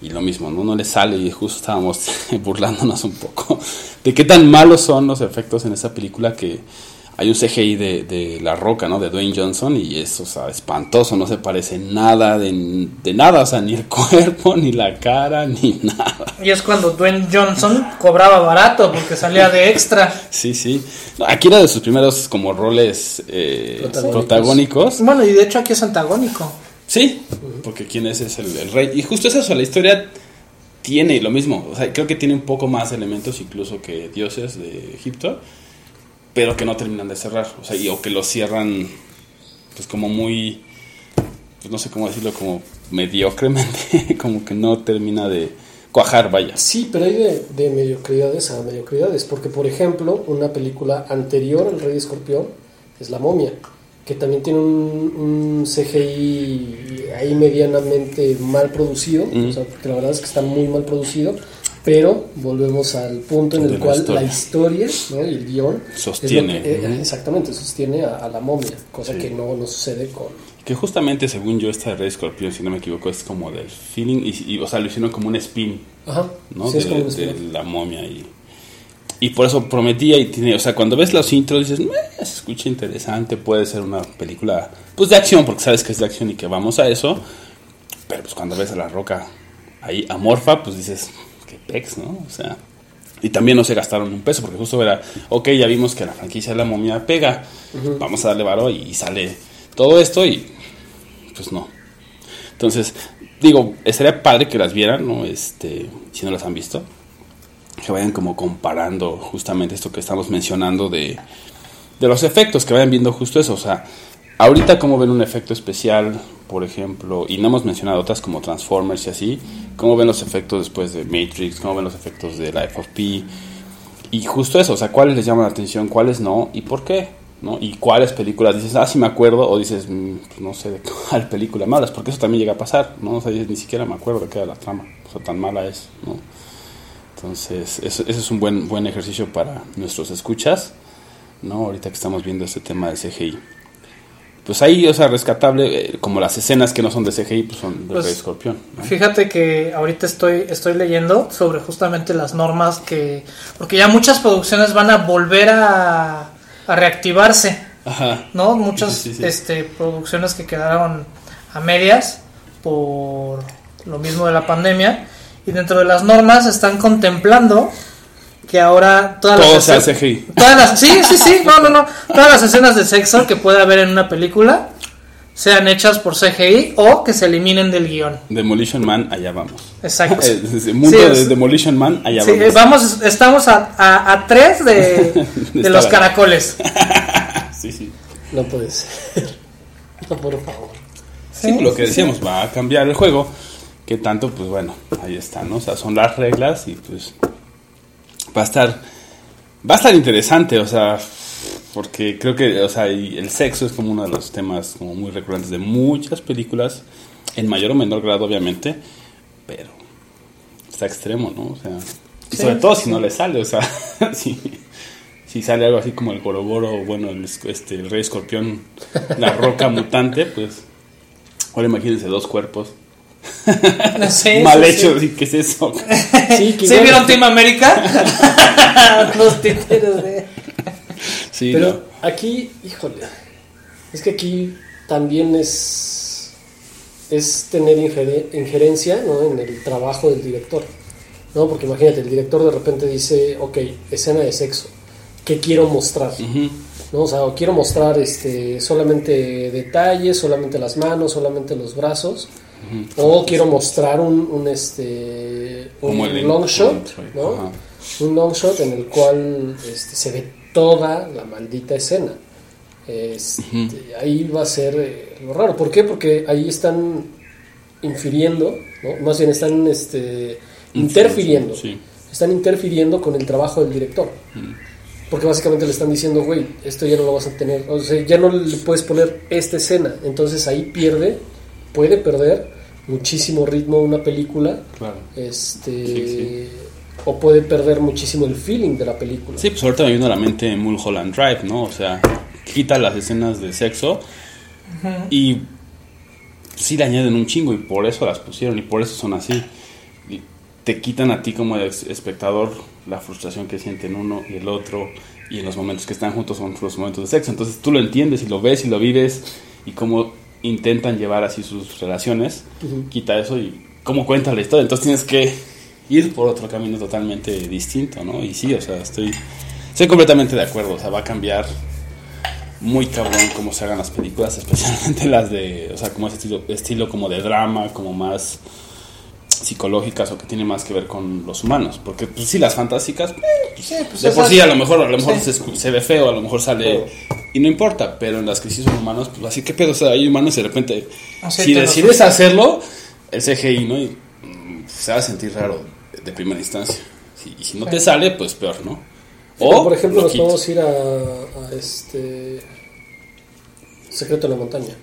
Y lo mismo, ¿no? No le sale y justo estábamos burlándonos un poco de qué tan malos son los efectos en esa película que hay un CGI de, de La Roca, ¿no? De Dwayne Johnson y es, o sea, espantoso, no se parece nada de, de nada, o sea, ni el cuerpo, ni la cara, ni nada. Y es cuando Dwayne Johnson cobraba barato porque salía de extra. Sí, sí. Aquí era de sus primeros como roles eh, Protagónicos. protagónicos. Bueno, y de hecho aquí es antagónico. Sí, porque quién es, es el, rey. Y justo es eso, la historia tiene lo mismo. O sea, creo que tiene un poco más elementos incluso que dioses de Egipto, pero que no terminan de cerrar. O sea, y, o que lo cierran, pues como muy, pues no sé cómo decirlo, como mediocremente, como que no termina de cuajar, vaya. Sí, pero hay de, de mediocridades a mediocridades, porque por ejemplo, una película anterior al Rey Escorpión es La Momia, que también tiene un, un CGI ahí medianamente mal producido, Mm. o sea, porque la verdad es que está muy mal producido, pero volvemos al punto en el cual historia. la historia ¿no? y el guion es Sostiene. que- eh, exactamente, sostiene a, a La Momia, cosa Sí. que no, no sucede con... Que justamente, según yo, esta de Rey Escorpión, si no me equivoco, es como del feeling, y, y, o sea, lo hicieron como un spin Ajá, ¿no? sí, es de, de la momia y, y por eso prometía y tiene, o sea, cuando ves los intros dices, "Meh, se escucha interesante, puede ser una película pues de acción, porque sabes que es de acción y que vamos a eso, pero pues cuando ves a la roca ahí amorfa, pues dices, qué pex, ¿no? O sea, y también no se gastaron un peso, porque justo era, ok, ya vimos que la franquicia de la momia pega, vamos a darle varo y, y sale todo esto y pues no. Entonces, digo, estaría padre que las vieran, ¿no? Este, si no las han visto. Que vayan como comparando justamente esto que estamos mencionando de, de los efectos, que vayan viendo justo eso. O sea, ahorita cómo ven un efecto especial, por ejemplo, y no hemos mencionado otras como Transformers y así, cómo ven los efectos después de Matrix, cómo ven los efectos de Life of Pi. Y justo eso, o sea, cuáles les llaman la atención, cuáles no, y por qué. ¿no? Y cuáles películas dices, ah, sí me acuerdo, o dices, "Mm, pues no sé de cuál película me hablas, porque eso también llega a pasar, ¿no? O sea, ni siquiera me acuerdo de qué era la trama, o sea, tan mala es, ¿no? Entonces, eso, ese es un buen, buen ejercicio para nuestros escuchas, ¿no? Ahorita que estamos viendo este tema de CGI. Pues ahí, o sea, rescatable, eh, como las escenas que no son de CGI, pues son de Pues, Rey Escorpión, ¿no? Fíjate que ahorita estoy, estoy leyendo sobre justamente las normas que... Porque ya muchas producciones van a volver a, a reactivarse, Ajá. ¿no? Muchas Sí, sí, sí. Este, producciones que quedaron a medias por lo mismo de la pandemia. Y dentro de las normas están contemplando que ahora todas Todo las escenas-. Todas las, sí, sí, sí, no, no, no. Todas las escenas de sexo que puede haber en una película sean hechas por CGI o que se eliminen del guion. Demolition Man, allá vamos. Exacto. Eh, el mundo Sí, de Demolition Man, allá Sí, vamos. vamos, estamos a, a, a tres de, de los caracoles. Sí, sí. No puede ser. No, por favor. Sí, lo que decíamos, va a cambiar el juego. Que tanto, pues bueno, ahí está, ¿no? O sea, son las reglas y pues va a estar, va a estar interesante, o sea, porque creo que, o sea, el sexo es como uno de los temas como muy recurrentes de muchas películas, en mayor o menor grado, obviamente, pero está extremo, ¿no? O sea, y Sí, sobre todo sí, si no le sale, o sea, si, si sale algo así como el gorogoro, bueno, el, es- este, el rey escorpión, la roca mutante, pues ahora imagínense dos cuerpos Sí, mal sí, hechos, sí. ¿y qué es eso? Sí, que ¿Sí igual- vieron Team América? Los títeres de... Sí, Pero no. aquí, híjole, es que aquí también es, es tener injerencia ¿no? en el trabajo del director. ¿no? Porque imagínate, el director de repente dice, ok, escena de sexo, ¿qué quiero mostrar? ¿no? O sea, o quiero mostrar este, solamente detalles, solamente las manos, solamente los brazos, o quiero mostrar un, un, este, un long shot. ¿no? un long shot en el cual este, se ve toda la maldita escena. Este, Ahí va a ser eh, lo raro. ¿Por qué? Porque ahí están infiriendo, ¿no? más bien están este, interfiriendo, Sí. están interfiriendo con el trabajo del director. Porque básicamente le están diciendo, güey, esto ya no lo vas a tener, o sea, ya no le puedes poner esta escena. Entonces ahí pierde, puede perder muchísimo ritmo una película, Claro. este, Sí, sí. o puede perder muchísimo el feeling de la película. Sí, pues ahorita me vino a la mente Mulholland Drive, ¿no? O sea, quita las escenas de sexo y sí le añaden un chingo y por eso las pusieron y por eso son así. Y te quitan a ti como espectador la frustración que sienten uno y el otro y en los momentos que están juntos son los momentos de sexo. Entonces tú lo entiendes y lo ves y lo vives y cómo intentan llevar así sus relaciones, quita eso y cómo cuenta la historia. Entonces tienes que ir por otro camino totalmente distinto, ¿no? Y sí, o sea, estoy, estoy completamente de acuerdo. O sea, va a cambiar muy cabrón cómo se hagan las películas, especialmente las de, o sea, como ese estilo, estilo como de drama, como más psicológicas o que tiene más que ver con los humanos. Porque pues sí, las fantásticas, eh, pues, Sí, pues de por sí a lo mejor, a lo mejor sí. se, ve feo, a lo mejor sale y no importa, pero en las que sí son humanos, pues así que pedo, o sea, hay humanos y de repente, Así si decides hacerlo, el CGI, ¿no? Y, mm, se va a sentir raro de primera instancia. Y si no te sale, pues peor, ¿no? O, por ejemplo, lo nos podemos ir a, a este Secreto en la Montaña,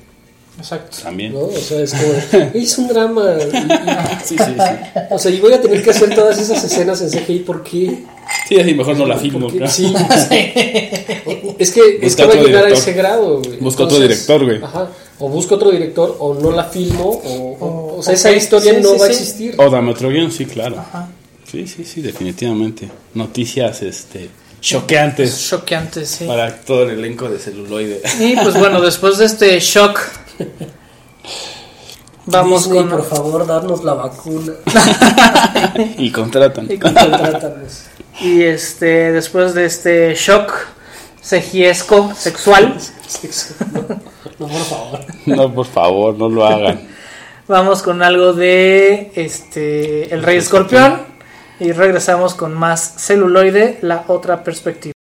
Exacto. También. ¿no? O sea, es como, es un drama. y- y- Sí, sí, sí. o sea, y voy a tener que hacer todas esas escenas en CGI, ¿por qué? Sí, así mejor no la filmo. Porque- claro. sí. es que, es que va a llegar a ese grado, güey. Busca otro director, güey. Ajá. O busco otro director, o no la filmo, o, o, o sea, esa historia sí, no sí, va a existir. O dame otro guion, sí, claro. Ajá. Sí, sí, sí, definitivamente. Noticias este, choqueantes Choqueante, sí. para todo el elenco de celuloide. Y pues bueno, después de este shock, vamos Disney, con. por favor, darnos la vacuna. y contratan. Y Contrátanos. Y este, después de este shock segiesco sexual, No, por favor. No, por favor, no lo hagan. vamos con algo de este El Rey Escorpión y regresamos con más celuloide, la otra perspectiva.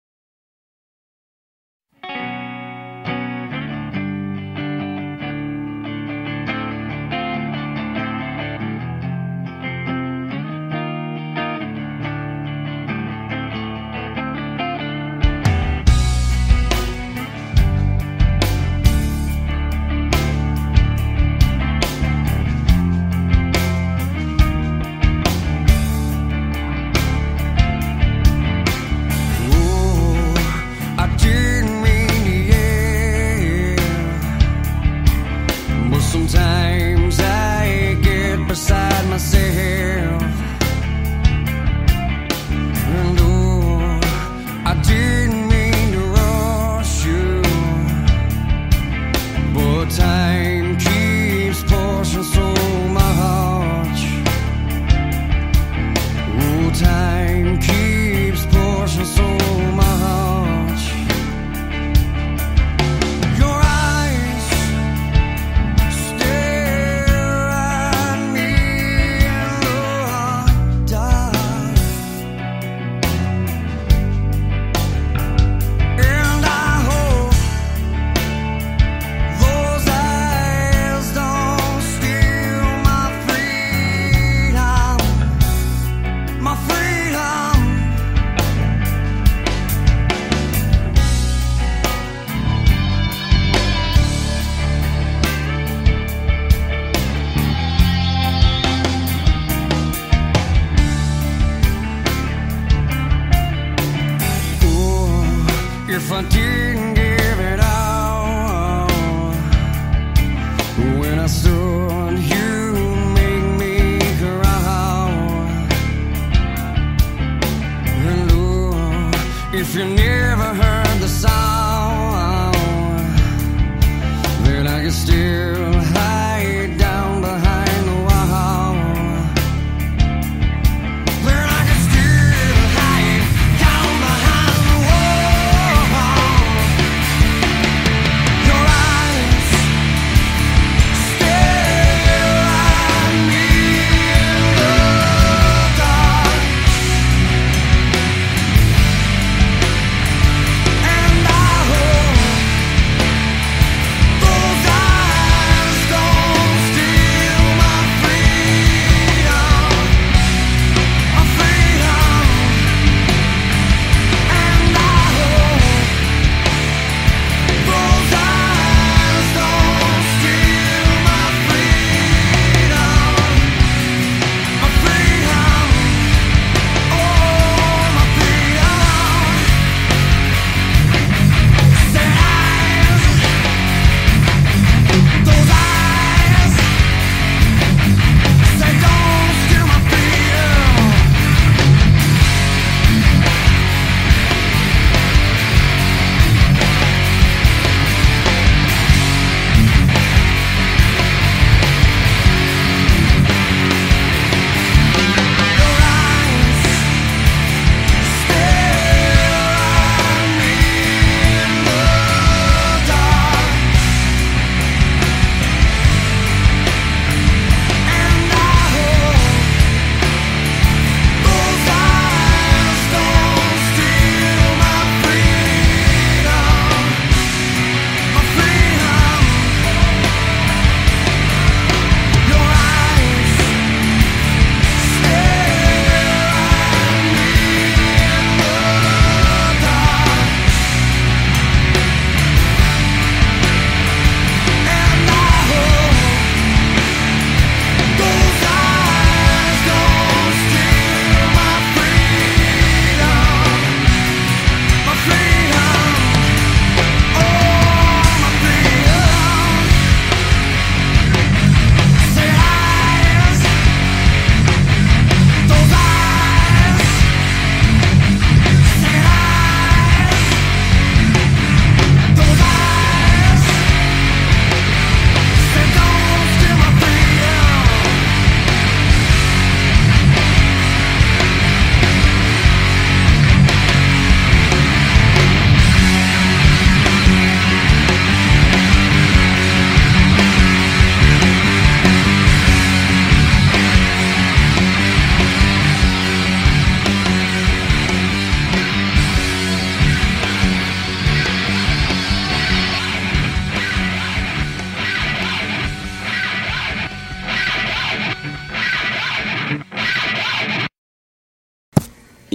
If you never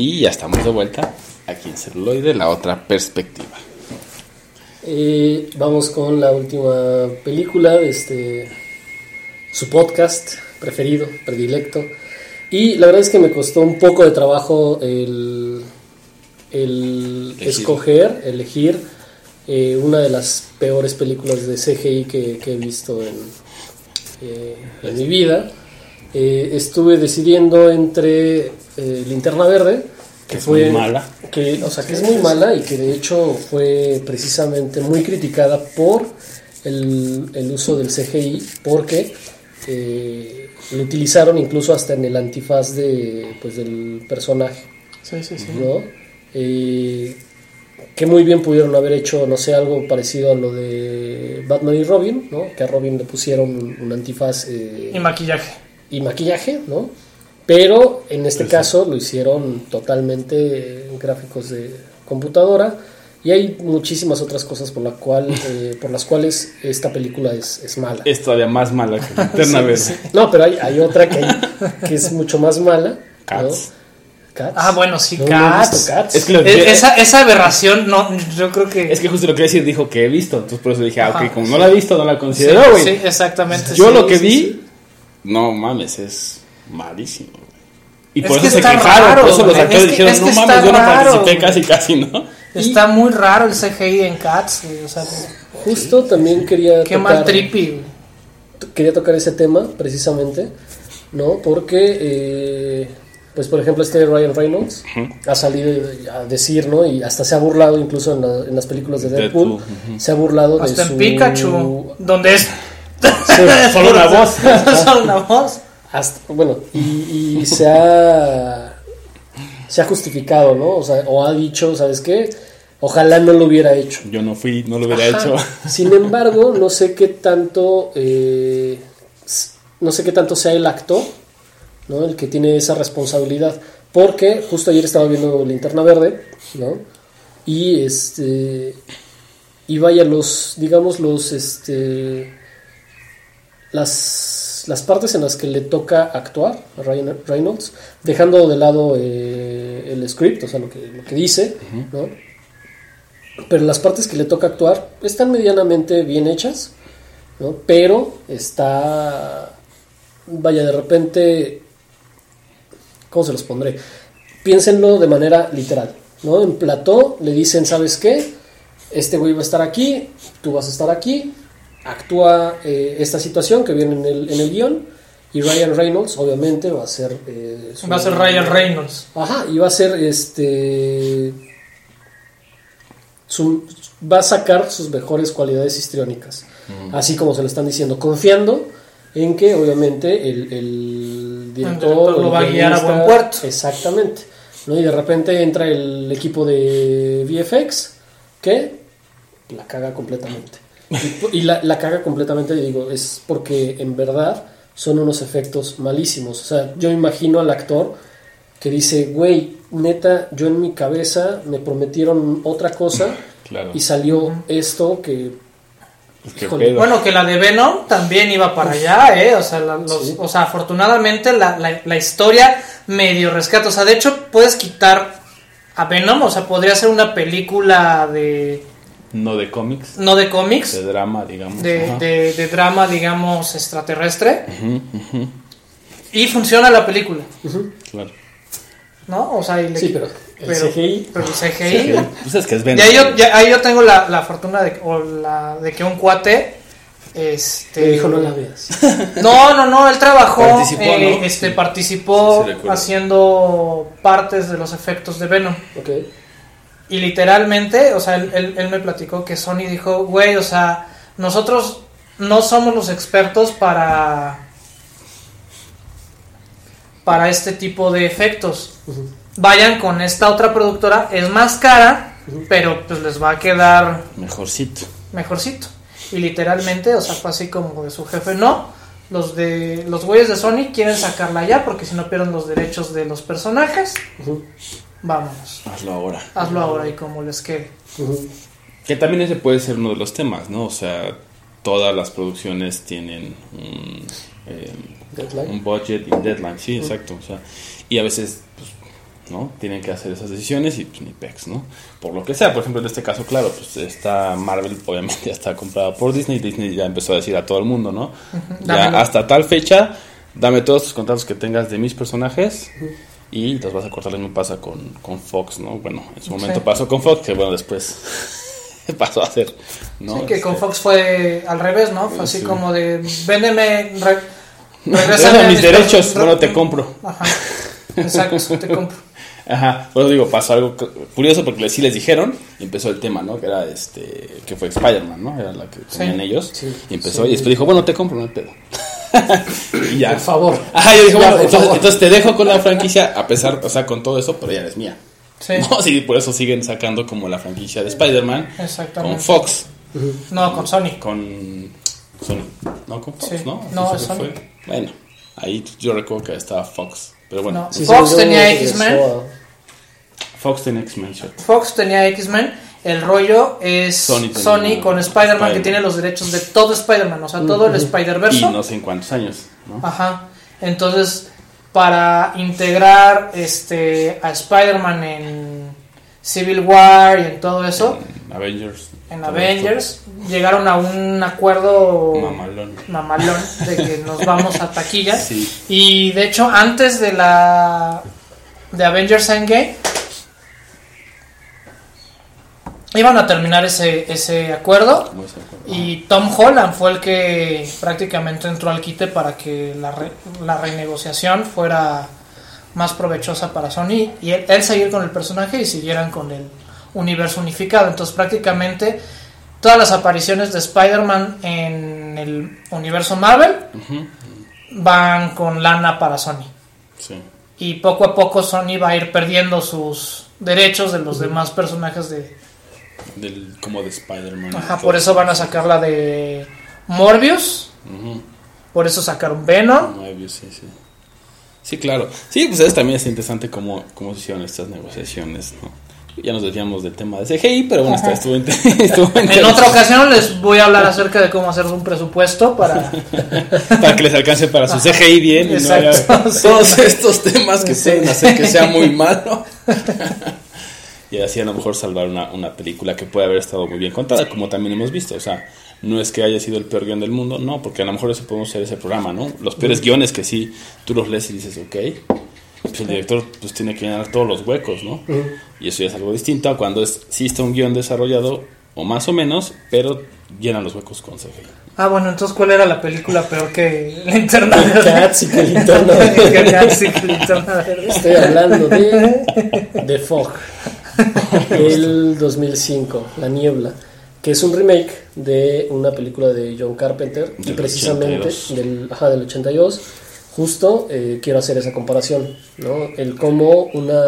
Y ya estamos de vuelta aquí en celuloide, la otra perspectiva. Eh, vamos con la última película de este su podcast preferido, predilecto. Y la verdad es que me costó un poco de trabajo el, el Elegir. escoger, elegir eh, una de las peores películas de CGI que, que he visto en, eh, en mi vida. Eh, estuve decidiendo entre eh, Linterna Verde, que Es fue muy mala. que, o sea, que es muy mala y que de hecho fue precisamente muy criticada por el, el uso del CGI, porque eh, lo utilizaron incluso hasta en el antifaz de, pues, del personaje, Sí, sí, sí. ¿no? Eh, que muy bien pudieron haber hecho, no sé, algo parecido a lo de Batman y Robin, ¿no? Que a Robin le pusieron un, un antifaz eh, Y maquillaje. Y maquillaje, ¿no? Pero en este Pues sí. caso lo hicieron totalmente en gráficos de computadora y hay muchísimas otras cosas por, la cual, eh, por las cuales esta película es, es mala. Es todavía más mala que Linterna Verde. No, pero hay, hay otra que, hay- que es mucho más mala. ¿no? Cats. Cats. Ah, bueno, sí, No, no Cats. visto Cats. Es que, lo- E- esa, esa aberración, no, yo creo que. es que justo lo que decir dijo que he visto, entonces por eso dije, ah, ok, como sí. no la he visto, no la sí, considero, güey. sí, exactamente. Yo sí, lo que sí, vi, sí. No mames, es malísimo. Y por eso se quejaron, raro, por eso los actores Es que- dijeron, es que no mames, yo no participé casi, casi, ¿no? Está muy raro el CGI en Cats, güey, O sea, Justo también quería qué tocar, mal trippy, güey. quería tocar ese tema precisamente, ¿no? Porque, eh, pues por ejemplo, este Ryan Reynolds ha salido a decir, ¿no? Y hasta se ha burlado incluso en, la- en las películas de Deadpool, Deadpool, se ha burlado Hasta de su... en Pikachu, donde es. Solo una voz. Solo una voz. hasta- bueno, y, y se ha se ha justificado, ¿no? O sea, o ha dicho, ¿sabes qué? Ojalá no lo hubiera hecho. Yo no fui, no lo hubiera Ajá. hecho. Sin embargo, no sé qué tanto, eh, no sé qué tanto sea el actor, ¿no? El que tiene esa responsabilidad, porque justo ayer estaba viendo Linterna Verde, ¿no? Y este, y vaya los, digamos los, este, las, las partes en las que le toca actuar a Ryan Reynolds, dejando de lado eh, el script, o sea, lo que, lo que dice, ¿no? pero las partes que le toca actuar están medianamente bien hechas, ¿no? Pero está, vaya, de repente, ¿cómo se los pondré? Piénsenlo de manera literal, ¿no? En plató le dicen, ¿sabes qué? Este güey va a estar aquí, tú vas a estar aquí, actúa eh, esta situación que viene en el, en el guion, y Ryan Reynolds, obviamente, va a ser... eh, su- Va a ser Ryan Reynolds. Ajá, y va a ser este. su- va a sacar sus mejores cualidades histriónicas, así como se lo están diciendo, confiando en que obviamente el, el director, director lo va a guiar a buen puerto. Exactamente. ¿no? Y de repente entra el equipo de VFX que la caga completamente. Y, y la, la caga completamente, digo, es porque en verdad son unos efectos malísimos. O sea, yo imagino al actor que dice, güey, neta, yo en mi cabeza me prometieron otra cosa Claro. y salió esto que... Pues. Bueno, que la de Venom también iba para allá, ¿eh? O sea, la- los- Sí. o sea afortunadamente la, la- la historia medio rescata. O sea, de hecho, puedes quitar a Venom, o sea, podría ser una película de. No de cómics, no de cómics, de drama, digamos. de, de- de drama, digamos, extraterrestre. Ujú, ujú, Y funciona la película, claro. ¿no? O sea, y le- Sí, pero el pero- CGI... pero el CGI. Pues es que es Y Venom. ahí yo, ya- ahí yo tengo la, la fortuna de, o la- de que un cuate. Este, dijo, no la veas. No, no, no, él trabajó, Participó, eh, ¿no? este, Sí. participó Sí, sí, haciendo partes de los efectos de Venom. Ok. Y literalmente, o sea, él, él- él me platicó que Sony dijo, güey, o sea, nosotros no somos los expertos para para este tipo de efectos. Vayan con esta otra productora, es más cara, pero pues les va a quedar Mejorcito. mejorcito. Y literalmente, o sea, fue así como de su jefe, no, los de los güeyes de Sony quieren sacarla ya porque si no pierden los derechos de los personajes, vámonos, ahora. hazlo ahora y como les quede. Que también ese puede ser uno de los temas, ¿no? O sea, todas las producciones tienen un, eh, Deadline. un budget y un deadline, sí, exacto. O sea, y a veces pues, ¿no? Tienen que hacer esas decisiones y pues ni pex, ¿no? Por lo que sea, por ejemplo, en este caso, claro, pues está Marvel, obviamente ya está comprada por Disney, Disney ya empezó a decir a todo el mundo, ¿no? Ya Dámelo. hasta tal fecha, dame todos tus contratos que tengas de mis personajes y los vas a cortar. Lo mismo pasa con, con Fox, ¿no? Bueno, en su momento Sí. pasó con Fox, que bueno, después pasó a hacer, ¿no? Sí, que con Este, Fox fue al revés, ¿no? Fue así Sí. como de, véndeme, re, Déjame regrésame mis derechos, re- bueno, te compro. Ajá, exacto, te compro. Ajá, por eso digo, pasó algo cu- curioso porque sí les dijeron y empezó el tema, ¿no? Que era este, que fue Spider-Man, ¿no? Era la que tenían ellos. Y empezó y después dijo, bueno, te compro, no hay pedo. y ya. Por favor. Ajá, yo dije, Ya, bueno, por entonces, favor. entonces te dejo con la franquicia, a pesar, o sea, con todo eso, pero ya es mía. Sí, No, sí, por eso siguen sacando como la franquicia de Spider-Man exactamente. con Fox, No, con Sony. con Sony, no con Fox, Sí. ¿no? No, es Sony. fue. Bueno, ahí yo recuerdo que estaba Fox, pero bueno, No. Sí, Fox tenía regresó X-Men. Fox tiene X-Men. Fox tenía X-Men. El rollo es Sony con Spider-Man que tiene los derechos de todo Spider-Man, o sea, todo el Y Spider-Verse. no sé en cuántos años, ¿no? Ajá. Entonces, para integrar este a Spider-Man en Civil War y en todo eso, En Avengers. en Avengers, llegaron a un acuerdo. Mamalón. mamalón de que nos vamos a taquilla. Sí. Y de hecho, antes de la de Avengers Endgame iban a terminar ese, ese acuerdo. Y Tom Holland fue el que prácticamente entró al quite para que la, re- la renegociación fuera más provechosa para Sony y él, él seguir con el personaje y siguieran con el universo unificado. Entonces prácticamente todas las apariciones de Spider-Man en el universo Marvel van con lana para Sony. Sí. Y poco a poco Sony va a ir perdiendo sus derechos de los demás personajes de... Del, como de Spider-Man. Ajá, por eso van a sacar la de Morbius. Por eso sacaron Venom. Moebius, sí, sí. Sí, claro. Sí, pues es, también es interesante cómo, cómo se hicieron estas negociaciones, ¿no? Ya nos decíamos del tema de CGI, pero bueno, Ajá. estuvo, estuvo En otra ocasión les voy a hablar acerca de cómo hacer un presupuesto para... Para que les alcance para su CGI bien y no sí. todos estos temas que Sí. pueden hacer que sea muy malo. Y así a lo mejor salvar una, una película que puede haber estado muy bien contada, como también hemos visto. O sea, no es que haya sido el peor guion del mundo, no, porque a lo mejor eso podemos hacer ese programa, ¿no? Los peores guiones que sí, tú los lees y dices, ok, pues el director pues tiene que llenar todos los huecos, ¿no? Y eso ya es algo distinto a cuando es, sí está un guion desarrollado, o más o menos, pero llenan los huecos con CGI. Ah, bueno, entonces ¿cuál era la película peor que Linterna Verde? Cats y Linterna Verde. Estoy hablando de The Fog, el 2005, La Niebla, que es un remake de una película de John Carpenter y precisamente 82. del, ajá, del 82. Justo eh, quiero hacer esa comparación, ¿no? El cómo una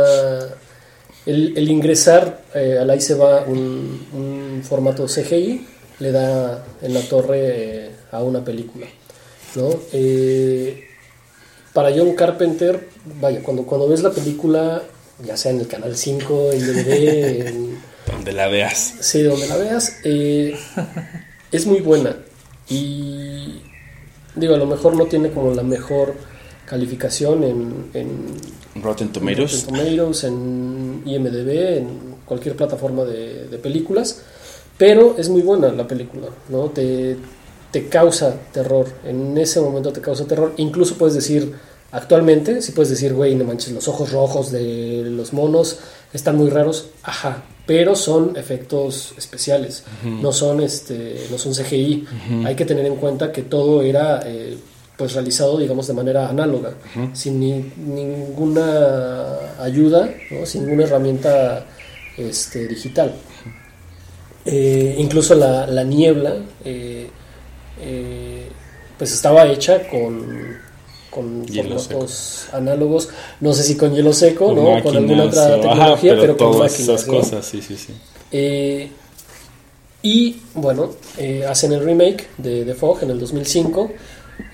el, el ingresar eh, al ahí se va un, un formato CGI le da en la torre eh, a una película, ¿no? Eh, para John Carpenter, vaya, cuando, cuando ves la película, ya sea en el canal 5, en DVD, en, Donde la veas. sí, donde la veas, eh, es muy buena. Y digo, a lo mejor no tiene como la mejor calificación en, en Rotten Tomatoes. Rotten Tomatoes, en IMDB, en cualquier plataforma de, de películas, pero es muy buena la película, ¿no? Te, te causa terror, en ese momento te causa terror, incluso puedes decir, actualmente, si puedes decir, güey, no manches, los ojos rojos de los monos están muy raros, ajá, pero son efectos especiales, no son este, no son CGI, hay que tener en cuenta que todo era eh, pues realizado digamos de manera análoga, sin ni- ninguna ayuda, ¿no? sin ninguna herramienta este, digital. Eh, incluso la, la niebla eh, pues estaba hecha con, con formatos análogos, no sé si con hielo seco, Con ¿no? con alguna otra o- tecnología, ajá, pero, con todas máquinas. esas ¿no? cosas, sí, sí, sí. Eh, y bueno, eh, hacen el remake de The Fog en el 2005.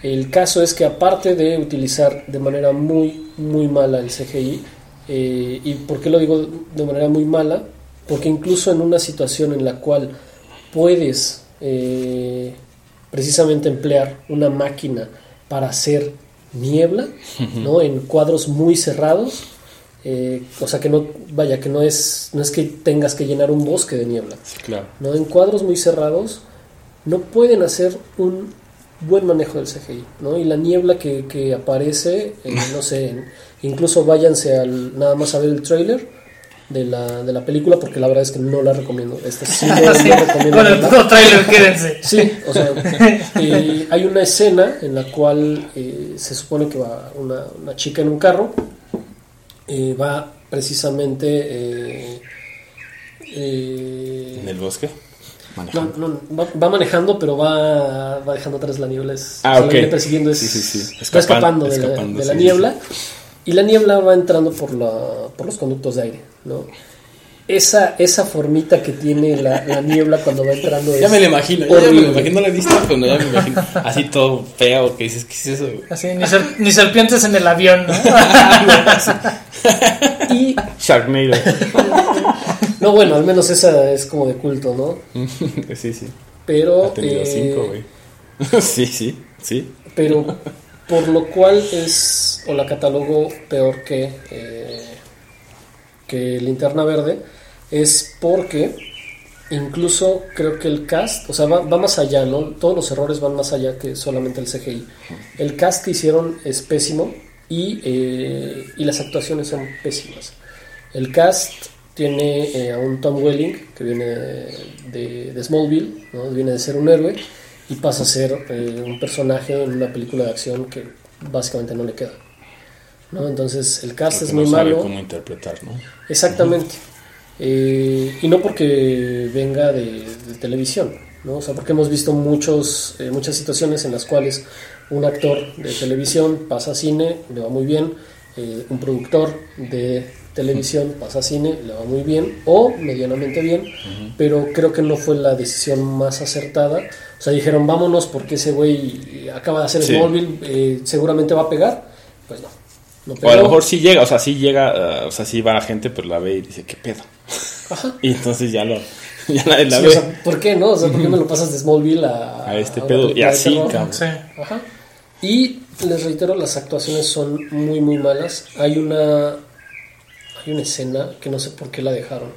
El caso es que aparte de utilizar de manera muy, muy mala el CGI, eh, ¿y por qué lo digo de manera muy mala? Porque incluso en una situación en la cual puedes eh, precisamente emplear una máquina para hacer niebla, ¿no? En cuadros muy cerrados, Eh, o sea que no, vaya, que no es, no es que tengas que llenar un bosque de niebla. Sí, claro. ¿no? En cuadros muy cerrados no pueden hacer un buen manejo del CGI, ¿no? Y la niebla que, que aparece, eh, no sé, en- incluso váyanse al, nada más a ver el trailer de la, de la película, porque la verdad es que no la recomiendo. Esta sí no, Sí, recomiendo con el puro trailer, quédense. Sí, o sea, eh, hay una escena en la cual eh, se supone que va una, una chica en un carro, eh, va precisamente... eh, eh, En el bosque. no, Manejando. no, va, va manejando, pero va, va dejando atrás la niebla. Es, Ah, o sea, la ok. viene persiguiendo, es, Sí, sí, sí. va escapando, Escapan- de la, escapando, de la sí, niebla. Y la niebla va entrando por, la, por los conductos de aire. ¿no? Esa, esa formita que tiene la, la niebla cuando va entrando Ya es me lo imagino, ya me lo imagino, visto, pero ya me imagino. Así todo feo, que dices, ¿qué es eso? güey? Así, ni, ser- ni serpientes en el avión, ¿no? Y, Sharknado. no, bueno, al menos esa es como de culto, ¿no? sí, sí. Pero, Ha tenido eh, cinco, güey. sí, sí, sí. pero por lo cual es o la catalogo peor que eh, que Linterna Verde es porque incluso creo que el cast, o sea, va, más allá, ¿no? Todos los errores van más allá que solamente el CGI. El cast que hicieron es pésimo y, eh, y las actuaciones son pésimas. El cast tiene eh, a un Tom Welling que viene de, de Smallville, ¿no? viene de ser un héroe y pasa a ser eh, un personaje en una película de acción que básicamente no le queda. ¿no? Entonces el cast Porque es muy no sabe malo. cómo interpretar, ¿no? Exactamente. Eh, y no porque venga de, de televisión, ¿no? O sea, porque hemos visto muchos, eh, muchas situaciones en las cuales un actor de televisión pasa a cine, le va muy bien, eh, un productor de televisión pasa a cine, le va muy bien o medianamente bien, pero creo que no fue la decisión más acertada. O sea, dijeron, vámonos porque ese güey acaba de hacer Sí. Smallville, eh, seguramente va a pegar. Pues no. no O a pegó. lo mejor sí llega, o sea, sí llega, ah, o sea, sí va la gente, pero la ve y dice, ¿qué pedo? Ajá. Y entonces ya lo, ya la Sí, ve. o sea, ¿por qué no? O sea, ¿por qué me lo pasas de Smallville a, A este pedo? Y así, cabrón. Sí. Ajá. Y les reitero, las actuaciones son muy, muy malas. Hay una, hay una escena que no sé por qué la dejaron.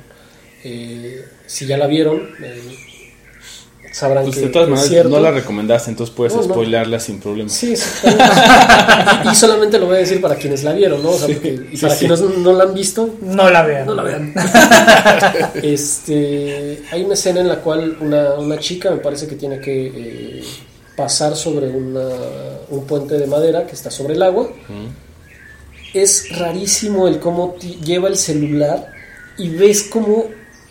Eh, si ya la vieron, eh, sabrán Pues que, de todas maneras cierto. no la recomendaste, entonces puedes No, no. spoilearla sin problema. Sí, y solamente lo voy a decir para quienes la vieron, ¿no? O sea, porque- y sí, para sí. quienes no, no la han visto, No la vean. no la vean. este, hay una escena en la cual una, una chica me parece que tiene que eh, pasar sobre una- un puente de madera que está sobre el agua. Es rarísimo el cómo lleva el celular y ves cómo,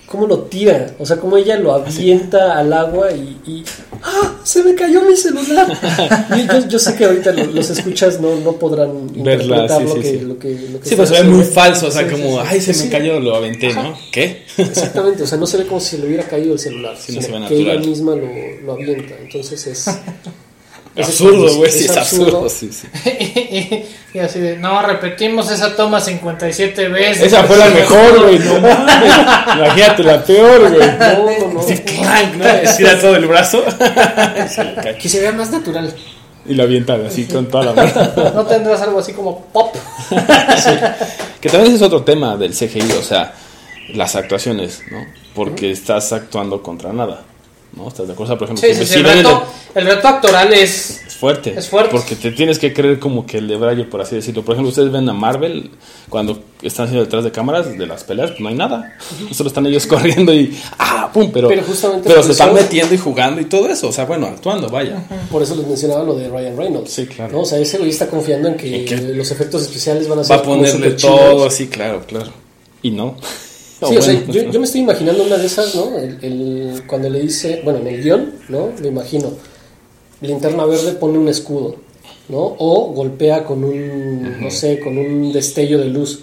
cómo lo tira. O sea, cómo ella lo avienta al agua y, y ¡ah! ¡Se me cayó mi celular! Yo, yo sé que ahorita lo- los escuchas no, no podrán Verla, interpretar sí, lo, sí, que, sí. lo que lo que Sí, pues se ve muy falso, o sea, como, ay, se me cayó, lo aventé, ¿no? ¿Qué? Exactamente, o sea, no se ve como si le hubiera caído el celular, Sí, no sino se ve que ella misma lo, lo avienta. Entonces es. es absurdo, güey, sí, es absurdo. Sí, sí. y así de, no, repetimos esa toma 57 veces. Esa fue la mejor, güey, no. Imagínate la peor, güey. No, no, clank, ¿no? Estira todo el brazo. Que se vea más natural. Y la avientan así con toda la mano. No tendrás algo así como pop. Que también es otro tema del CGI, o sea, las actuaciones, ¿no? Porque estás actuando contra nada, ¿no? ¿Estás de acuerdo? Por ejemplo, Sí, si- sí, si sí, el, reto, el reto actoral es. Es fuerte. Es fuerte. Porque te tienes que creer como que el de Braille, por así decirlo. Por ejemplo, ustedes ven a Marvel cuando están haciendo detrás de cámaras de las peleas, pues no hay nada. Solo están ellos corriendo y ¡ah! ¡pum! Pero, Pero justamente pero se están eso- metiendo y jugando y todo eso. O sea, bueno, actuando, vaya. Por eso les mencionaba lo de Ryan Reynolds. Sí, claro. ¿no? O sea, ese güey está confiando en que En que- los efectos especiales van a ser Va a ponerle todo así, claro, claro. Y no. Sí, o sea, bueno, yo, yo me estoy imaginando una de esas, ¿no? El, el- cuando le dice, bueno, en el guion, ¿no? Me imagino, linterna verde pone un escudo, ¿no? O golpea con un, no sé, con un destello de luz.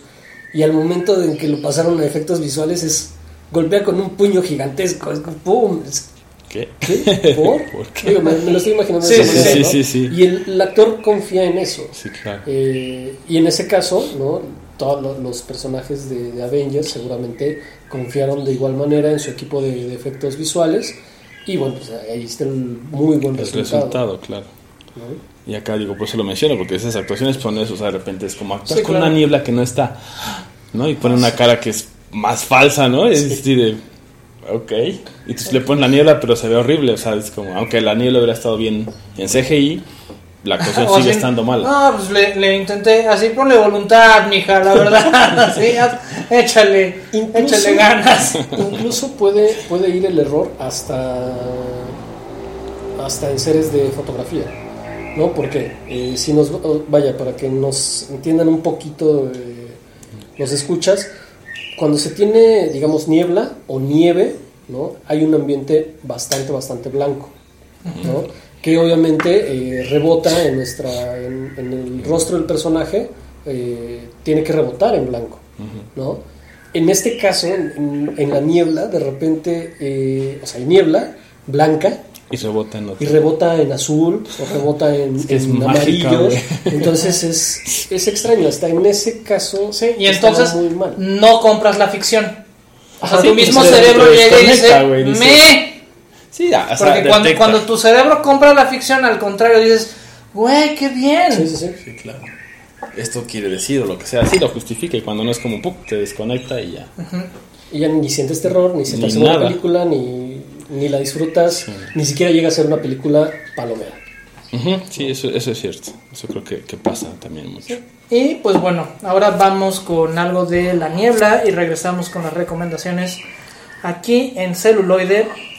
Y al momento en que lo pasaron a efectos visuales es, golpea con un puño gigantesco, es como, ¡pum! Es- ¿Qué? ¿Qué? ¿Por? ¿Por qué? Digo, me, me lo estoy imaginando Sí, de esa sí, manera, sí, ¿no? sí, sí. Y el, el actor confía en eso. Sí, claro. Eh, y en ese caso, ¿no? Todos lo- los personajes de, de Avengers seguramente confiaron de igual manera en su equipo de, de efectos visuales. Y bueno, pues ahí está el muy buen El resultado. resultado, claro. ¿no? Y acá digo, por eso lo menciono, porque esas actuaciones son eso, o sea, de repente es como actúas Sí, con claro. una niebla que no está. ¿no? Y pone una cara que es más falsa, ¿no? Es así de, ok. Y tú le pones la niebla, pero se ve horrible, o sea, es como, aunque la niebla hubiera estado bien en CGI, la O sigue estando mal. No, pues le, le intenté, así ponle voluntad, mija, la verdad. Así, échale, Incluso- échale ganas. Incluso puede, puede ir el error hasta, hasta en series de fotografía, ¿no? Porque eh, si nos, vaya, para que nos entiendan un poquito eh, los escuchas, cuando se tiene, digamos, niebla o nieve, ¿no? Hay un ambiente bastante, bastante blanco, ¿no? Que obviamente eh, rebota en, nuestra, en, en el rostro del personaje, eh, tiene que rebotar en blanco, ¿no? En este caso, en, en- en la niebla, de repente, eh, o sea, hay niebla blanca Y rebota en otro. y rebota en azul o rebota en, Es en mágica, amarillo. güey. Entonces es, es extraño, hasta en ese caso Sí, y entonces muy mal. no compras la ficción. O sea, tu sí, mismo cerebro llega y dice, dice, me. Sí, ya, o sea, Porque cuando, tu cerebro compra la ficción, al contrario, dices, güey, qué bien. Sí, sí, sí. Sí, claro. Esto quiere decir o lo que sea, sí lo justifica y cuando no es como, ¡pum! te desconecta y ya. Y ya ni sientes terror, ni sientes Ni una película, ni, ni la disfrutas, ni siquiera llega a ser una película palomera. Sí, eso, eso es cierto. Eso creo que, que pasa también mucho. Y pues bueno, ahora vamos con algo de la niebla y regresamos con las recomendaciones aquí en celuloide,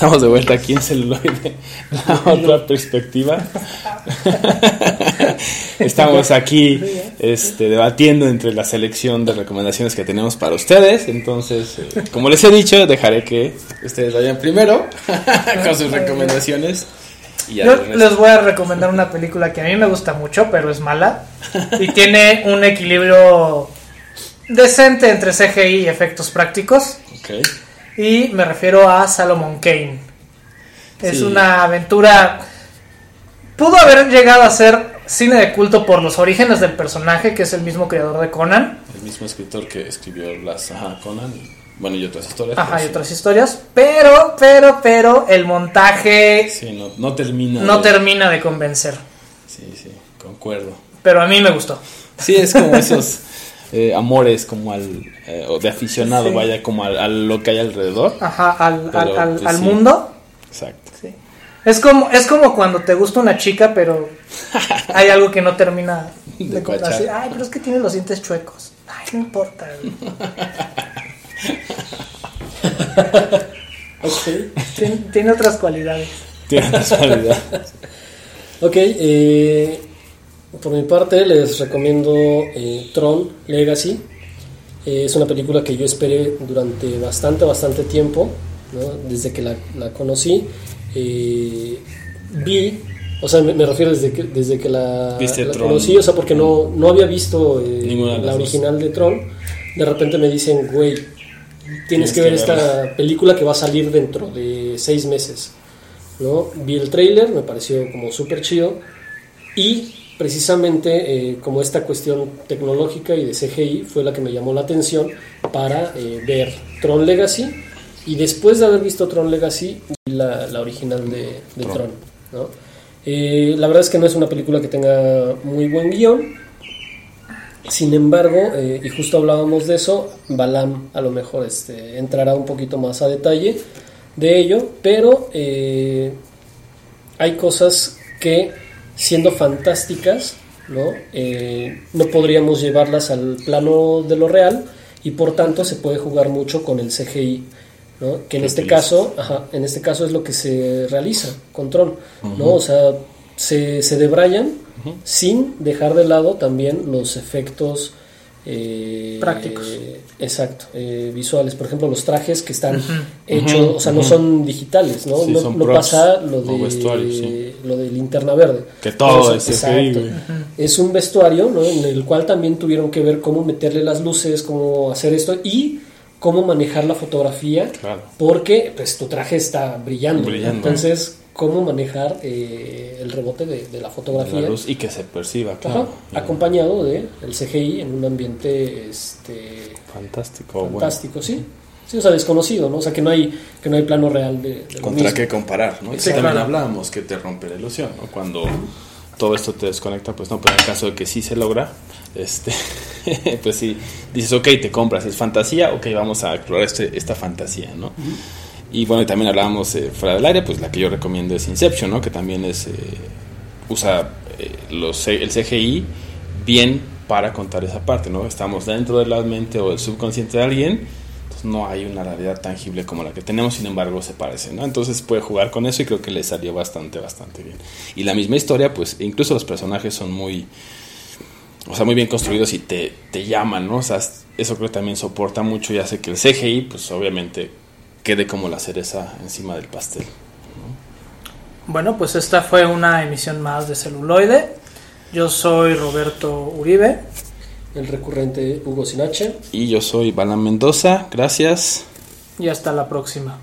Estamos de vuelta aquí en celuloide, la otra perspectiva. Estamos aquí este, debatiendo entre la selección de recomendaciones que tenemos para ustedes. Entonces, eh, como les he dicho, dejaré que ustedes vayan primero con sus recomendaciones. Yo les voy a recomendar una película que a mí me gusta mucho, pero es mala. Y tiene un equilibrio decente entre CGI y efectos prácticos. Ok. Y me refiero a Salomon Kane. Es Sí. una aventura. Pudo haber llegado a ser cine de culto por los orígenes del personaje, que es el mismo creador de Conan. El mismo escritor que escribió las ajá, Conan, bueno, y otras historias. Ajá, y sí. otras historias. Pero, pero, pero, el montaje Sí, no, no termina. no de- termina de convencer. Sí, sí, concuerdo. Pero a mí me gustó. Sí, es como esos eh, amores, como al. eh, de aficionado, Sí. vaya, como al- a lo que hay alrededor. Ajá, al, al- Pero, al- pues, al sí. mundo. Exacto. Sí. Es como, es como cuando te gusta una chica, pero hay algo que no termina de, De comprar. cuachar. Así, Ay, pero es que tiene los dientes chuecos. Ay, no importa. güey. Ok. Tiene, tiene otras cualidades. Tiene casualidad. Ok, eh, por mi parte les recomiendo eh, Tron Legacy. Eh, es una película que yo esperé durante bastante, bastante tiempo, ¿no? desde que la, la conocí. Eh, vi, o sea, me, me refiero desde que, desde que la, la conocí, o sea, porque no, no había visto eh, la original de Tron. De repente me dicen, güey, tienes Tienes que ver esta película que va a salir dentro de seis meses. ¿no? Vi el trailer, me pareció como súper chido. Y precisamente eh, como esta cuestión tecnológica y de CGI fue la que me llamó la atención para eh, ver Tron Legacy. Y después de haber visto Tron Legacy, vi la, la original de, de Tron. Tron. ¿no? Eh, la verdad es que no es una película que tenga muy buen guion. Sin embargo, y justo hablábamos de eso, Balam a lo mejor este, entrará un poquito más a detalle de ello, pero hay cosas que, siendo fantásticas, ¿no? Eh, no podríamos llevarlas al plano de lo real y por tanto se puede jugar mucho con el CGI. ¿no? Que en ¿Qué este caso, ajá, en este caso es lo que se realiza con Tron, ¿no? O sea, se, se debrayan sin dejar de lado también los efectos eh, Prácticos. exacto, eh, visuales. Por ejemplo, los trajes que están hechos, o sea, no son digitales, ¿no? Sí, no son no pasa lo de sí. lo de linterna verde. Que todo es exacto. Es un vestuario, ¿no? En el cual también tuvieron que ver cómo meterle las luces, cómo hacer esto y cómo manejar la fotografía, Claro. porque pues tu traje está brillando. Brillando. Entonces, cómo manejar eh, el rebote de, de la fotografía. La luz y que se perciba, Ajá, claro. acompañado de el CGI en un ambiente este Fantástico. bueno. fantástico, sí. Sí, o sea, desconocido, ¿no? O sea, que no hay que no hay plano real de, de Contra qué comparar, ¿no? También hablábamos que te rompe la ilusión, ¿no? Cuando todo esto te desconecta, pues no, pero en el caso de que sí se logra, este, pues sí, dices, ok, te compras, es fantasía, ok, vamos a explorar este, esta fantasía, ¿no? Y bueno, también hablábamos eh, fuera del aire, pues la que yo recomiendo es Inception, ¿no? Que también es, eh, usa eh, los, el CGI bien para contar esa parte, ¿no? Estamos dentro de la mente o el subconsciente de alguien, entonces no hay una realidad tangible como la que tenemos, sin embargo se parece, ¿no? Entonces puede jugar con eso y creo que le salió bastante, bastante bien. Y la misma historia, pues incluso los personajes son muy, o sea, muy bien construidos y te, te llaman, ¿no? O sea, eso creo que también soporta mucho y hace que el CGI, pues obviamente quede como la cereza encima del pastel. Bueno, pues esta fue una emisión más de celuloide. Yo soy Roberto Uribe. El recurrente Hugo Sinache. Y yo soy Balan Mendoza, gracias. Y hasta la próxima.